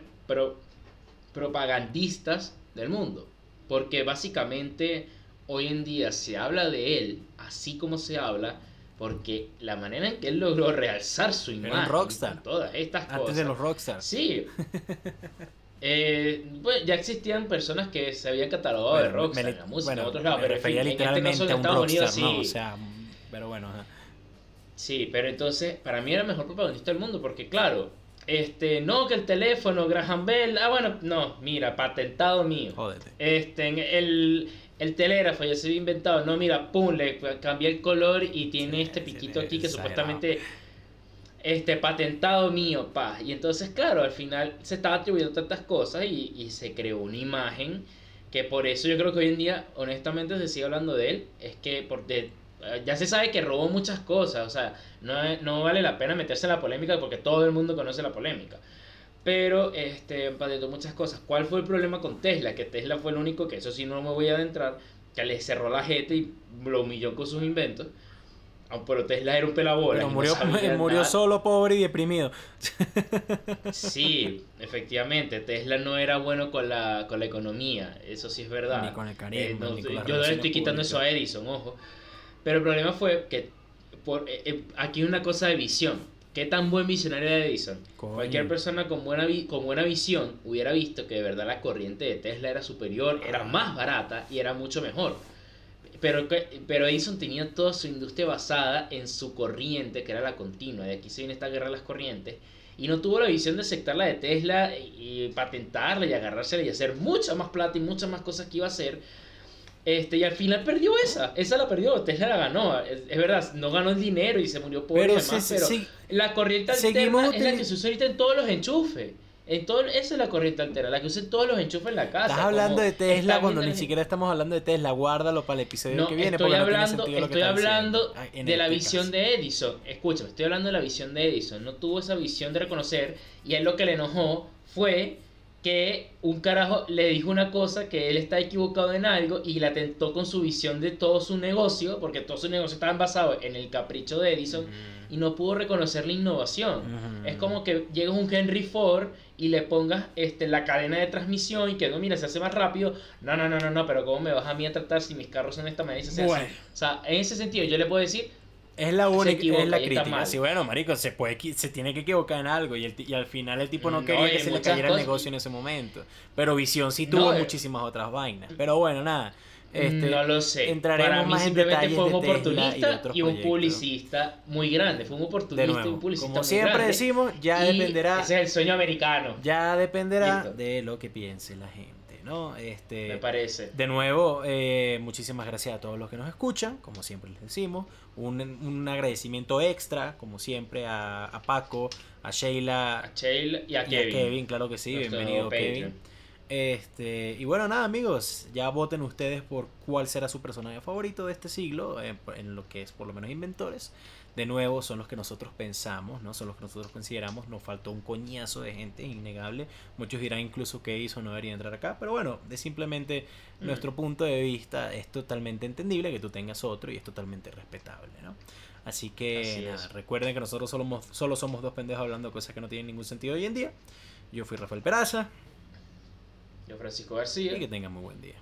propagandistas del mundo. Porque básicamente hoy en día se habla de él así como se habla porque la manera en que él logró realzar su imagen rockstar. todas estas cosas. Antes de los rockstars. Sí. Eh, ya existían personas que se habían catalogado de rockstar en la música en otros lados, pero en, fin, literalmente en este caso en Estados Unidos sí. O sea, pero bueno. Sí, pero entonces para mí era el mejor protagonista del mundo porque claro, este, no que el teléfono Graham Bell, ah bueno, no, mira, patentado mío. Jódete. Este, el el telégrafo ya se había inventado. No, mira, pum, le cambié el color y tiene este piquito aquí que supuestamente este patentado mío, pa. Y entonces, claro, al final se estaba atribuyendo tantas cosas y, se creó una imagen que por eso yo creo que hoy en día, honestamente, se sigue hablando de él. Es que por ya se sabe que robó muchas cosas, o sea, no, no vale la pena meterse en la polémica porque todo el mundo conoce la polémica. Pero este, patentó muchas cosas. ¿Cuál fue el problema con Tesla? Que Tesla fue el único, que eso sí no me voy a adentrar, que le cerró la jeta y lo humilló con sus inventos. Ah, pero Tesla era un pelabola. Pero murió, murió solo, pobre y deprimido. Sí, efectivamente. Tesla no era bueno con la, con la economía. Eso sí es verdad. Ni con el carisma. Eh, yo le estoy quitando eso a Edison, ojo. Pero el problema fue que por, eh, eh, aquí hay una cosa de visión ¿Qué tan buen visionario era Edison? Cualquier persona con buena, con buena visión hubiera visto que de verdad la corriente de Tesla era superior, era más barata y era mucho mejor. Pero, pero Edison tenía toda su industria basada en su corriente, que era la continua. De aquí se viene esta guerra de las corrientes. Y no tuvo la visión de aceptar la de Tesla y patentarla y agarrársela y hacer mucha más plata y muchas más cosas que iba a hacer este, y al final perdió esa, esa la perdió, Tesla la ganó, es, verdad, no ganó el dinero y se murió pobre pero, pero la corriente alterna es la que se usa ahorita en todos los enchufes. En todo, esa es la corriente alterna, la que usa en todos los enchufes en la casa. Estás hablando de Tesla cuando ni siquiera estamos hablando de Tesla, guárdalo para el episodio que viene. Estoy hablando, estoy hablando de la visión de Edison. Escúchame, estoy hablando de la visión de Edison. No tuvo esa visión de reconocer y él lo que le enojó fue que un carajo le dijo una cosa que él está equivocado en algo y la tentó con su visión de todo su negocio, porque todo su negocio estaba basado en el capricho de Edison y no pudo reconocer la innovación. Es como que llegas un Henry Ford y le pongas este, la cadena de transmisión y que no, mira, se hace más rápido. No, no, no, no, no, pero ¿cómo me vas a mí a tratar si mis carros son de esta manera y se O sea, en ese sentido yo le puedo decir, es la única, es la crítica. Sí, bueno, marico, se puede se tiene que equivocar en algo y, el, y al final el tipo no mm, quería que se le cayera el negocio en ese momento. Pero Visión sí tuvo eh. muchísimas otras vainas. Pero bueno, nada. Este, no lo sé. Entraremos Para mí más simplemente fue un oportunista y, un publicista muy grande. Fue un oportunista y un publicista como siempre decimos, ya dependerá. Ese es el sueño americano. Ya dependerá de lo que piense la gente. ¿no? Este, Me parece. De nuevo, eh, muchísimas gracias a todos los que nos escuchan, como siempre les decimos. Un, un agradecimiento extra, como siempre, a, a, Paco, a Sheila, a Sheila y a Kevin. Kevin, claro que sí, bienvenido Kevin. Este, y bueno, nada, amigos, ya voten ustedes por cuál será su personaje favorito de este siglo, en, eh, en lo que es por lo menos inventores de nuevo son los que nosotros pensamos, ¿no? Son los que nosotros consideramos. Nos faltó un coñazo de gente, innegable. Muchos dirán incluso que hizo no debería entrar acá, pero bueno, es simplemente mm. nuestro punto de vista. Es totalmente entendible que tú tengas otro y es totalmente respetable, ¿no? Así que recuerden que nosotros solo, solo somos dos pendejos hablando de cosas que no tienen ningún sentido hoy en día. Yo fui Rafael Peraza. Yo Francisco García. Y que tengan muy buen día.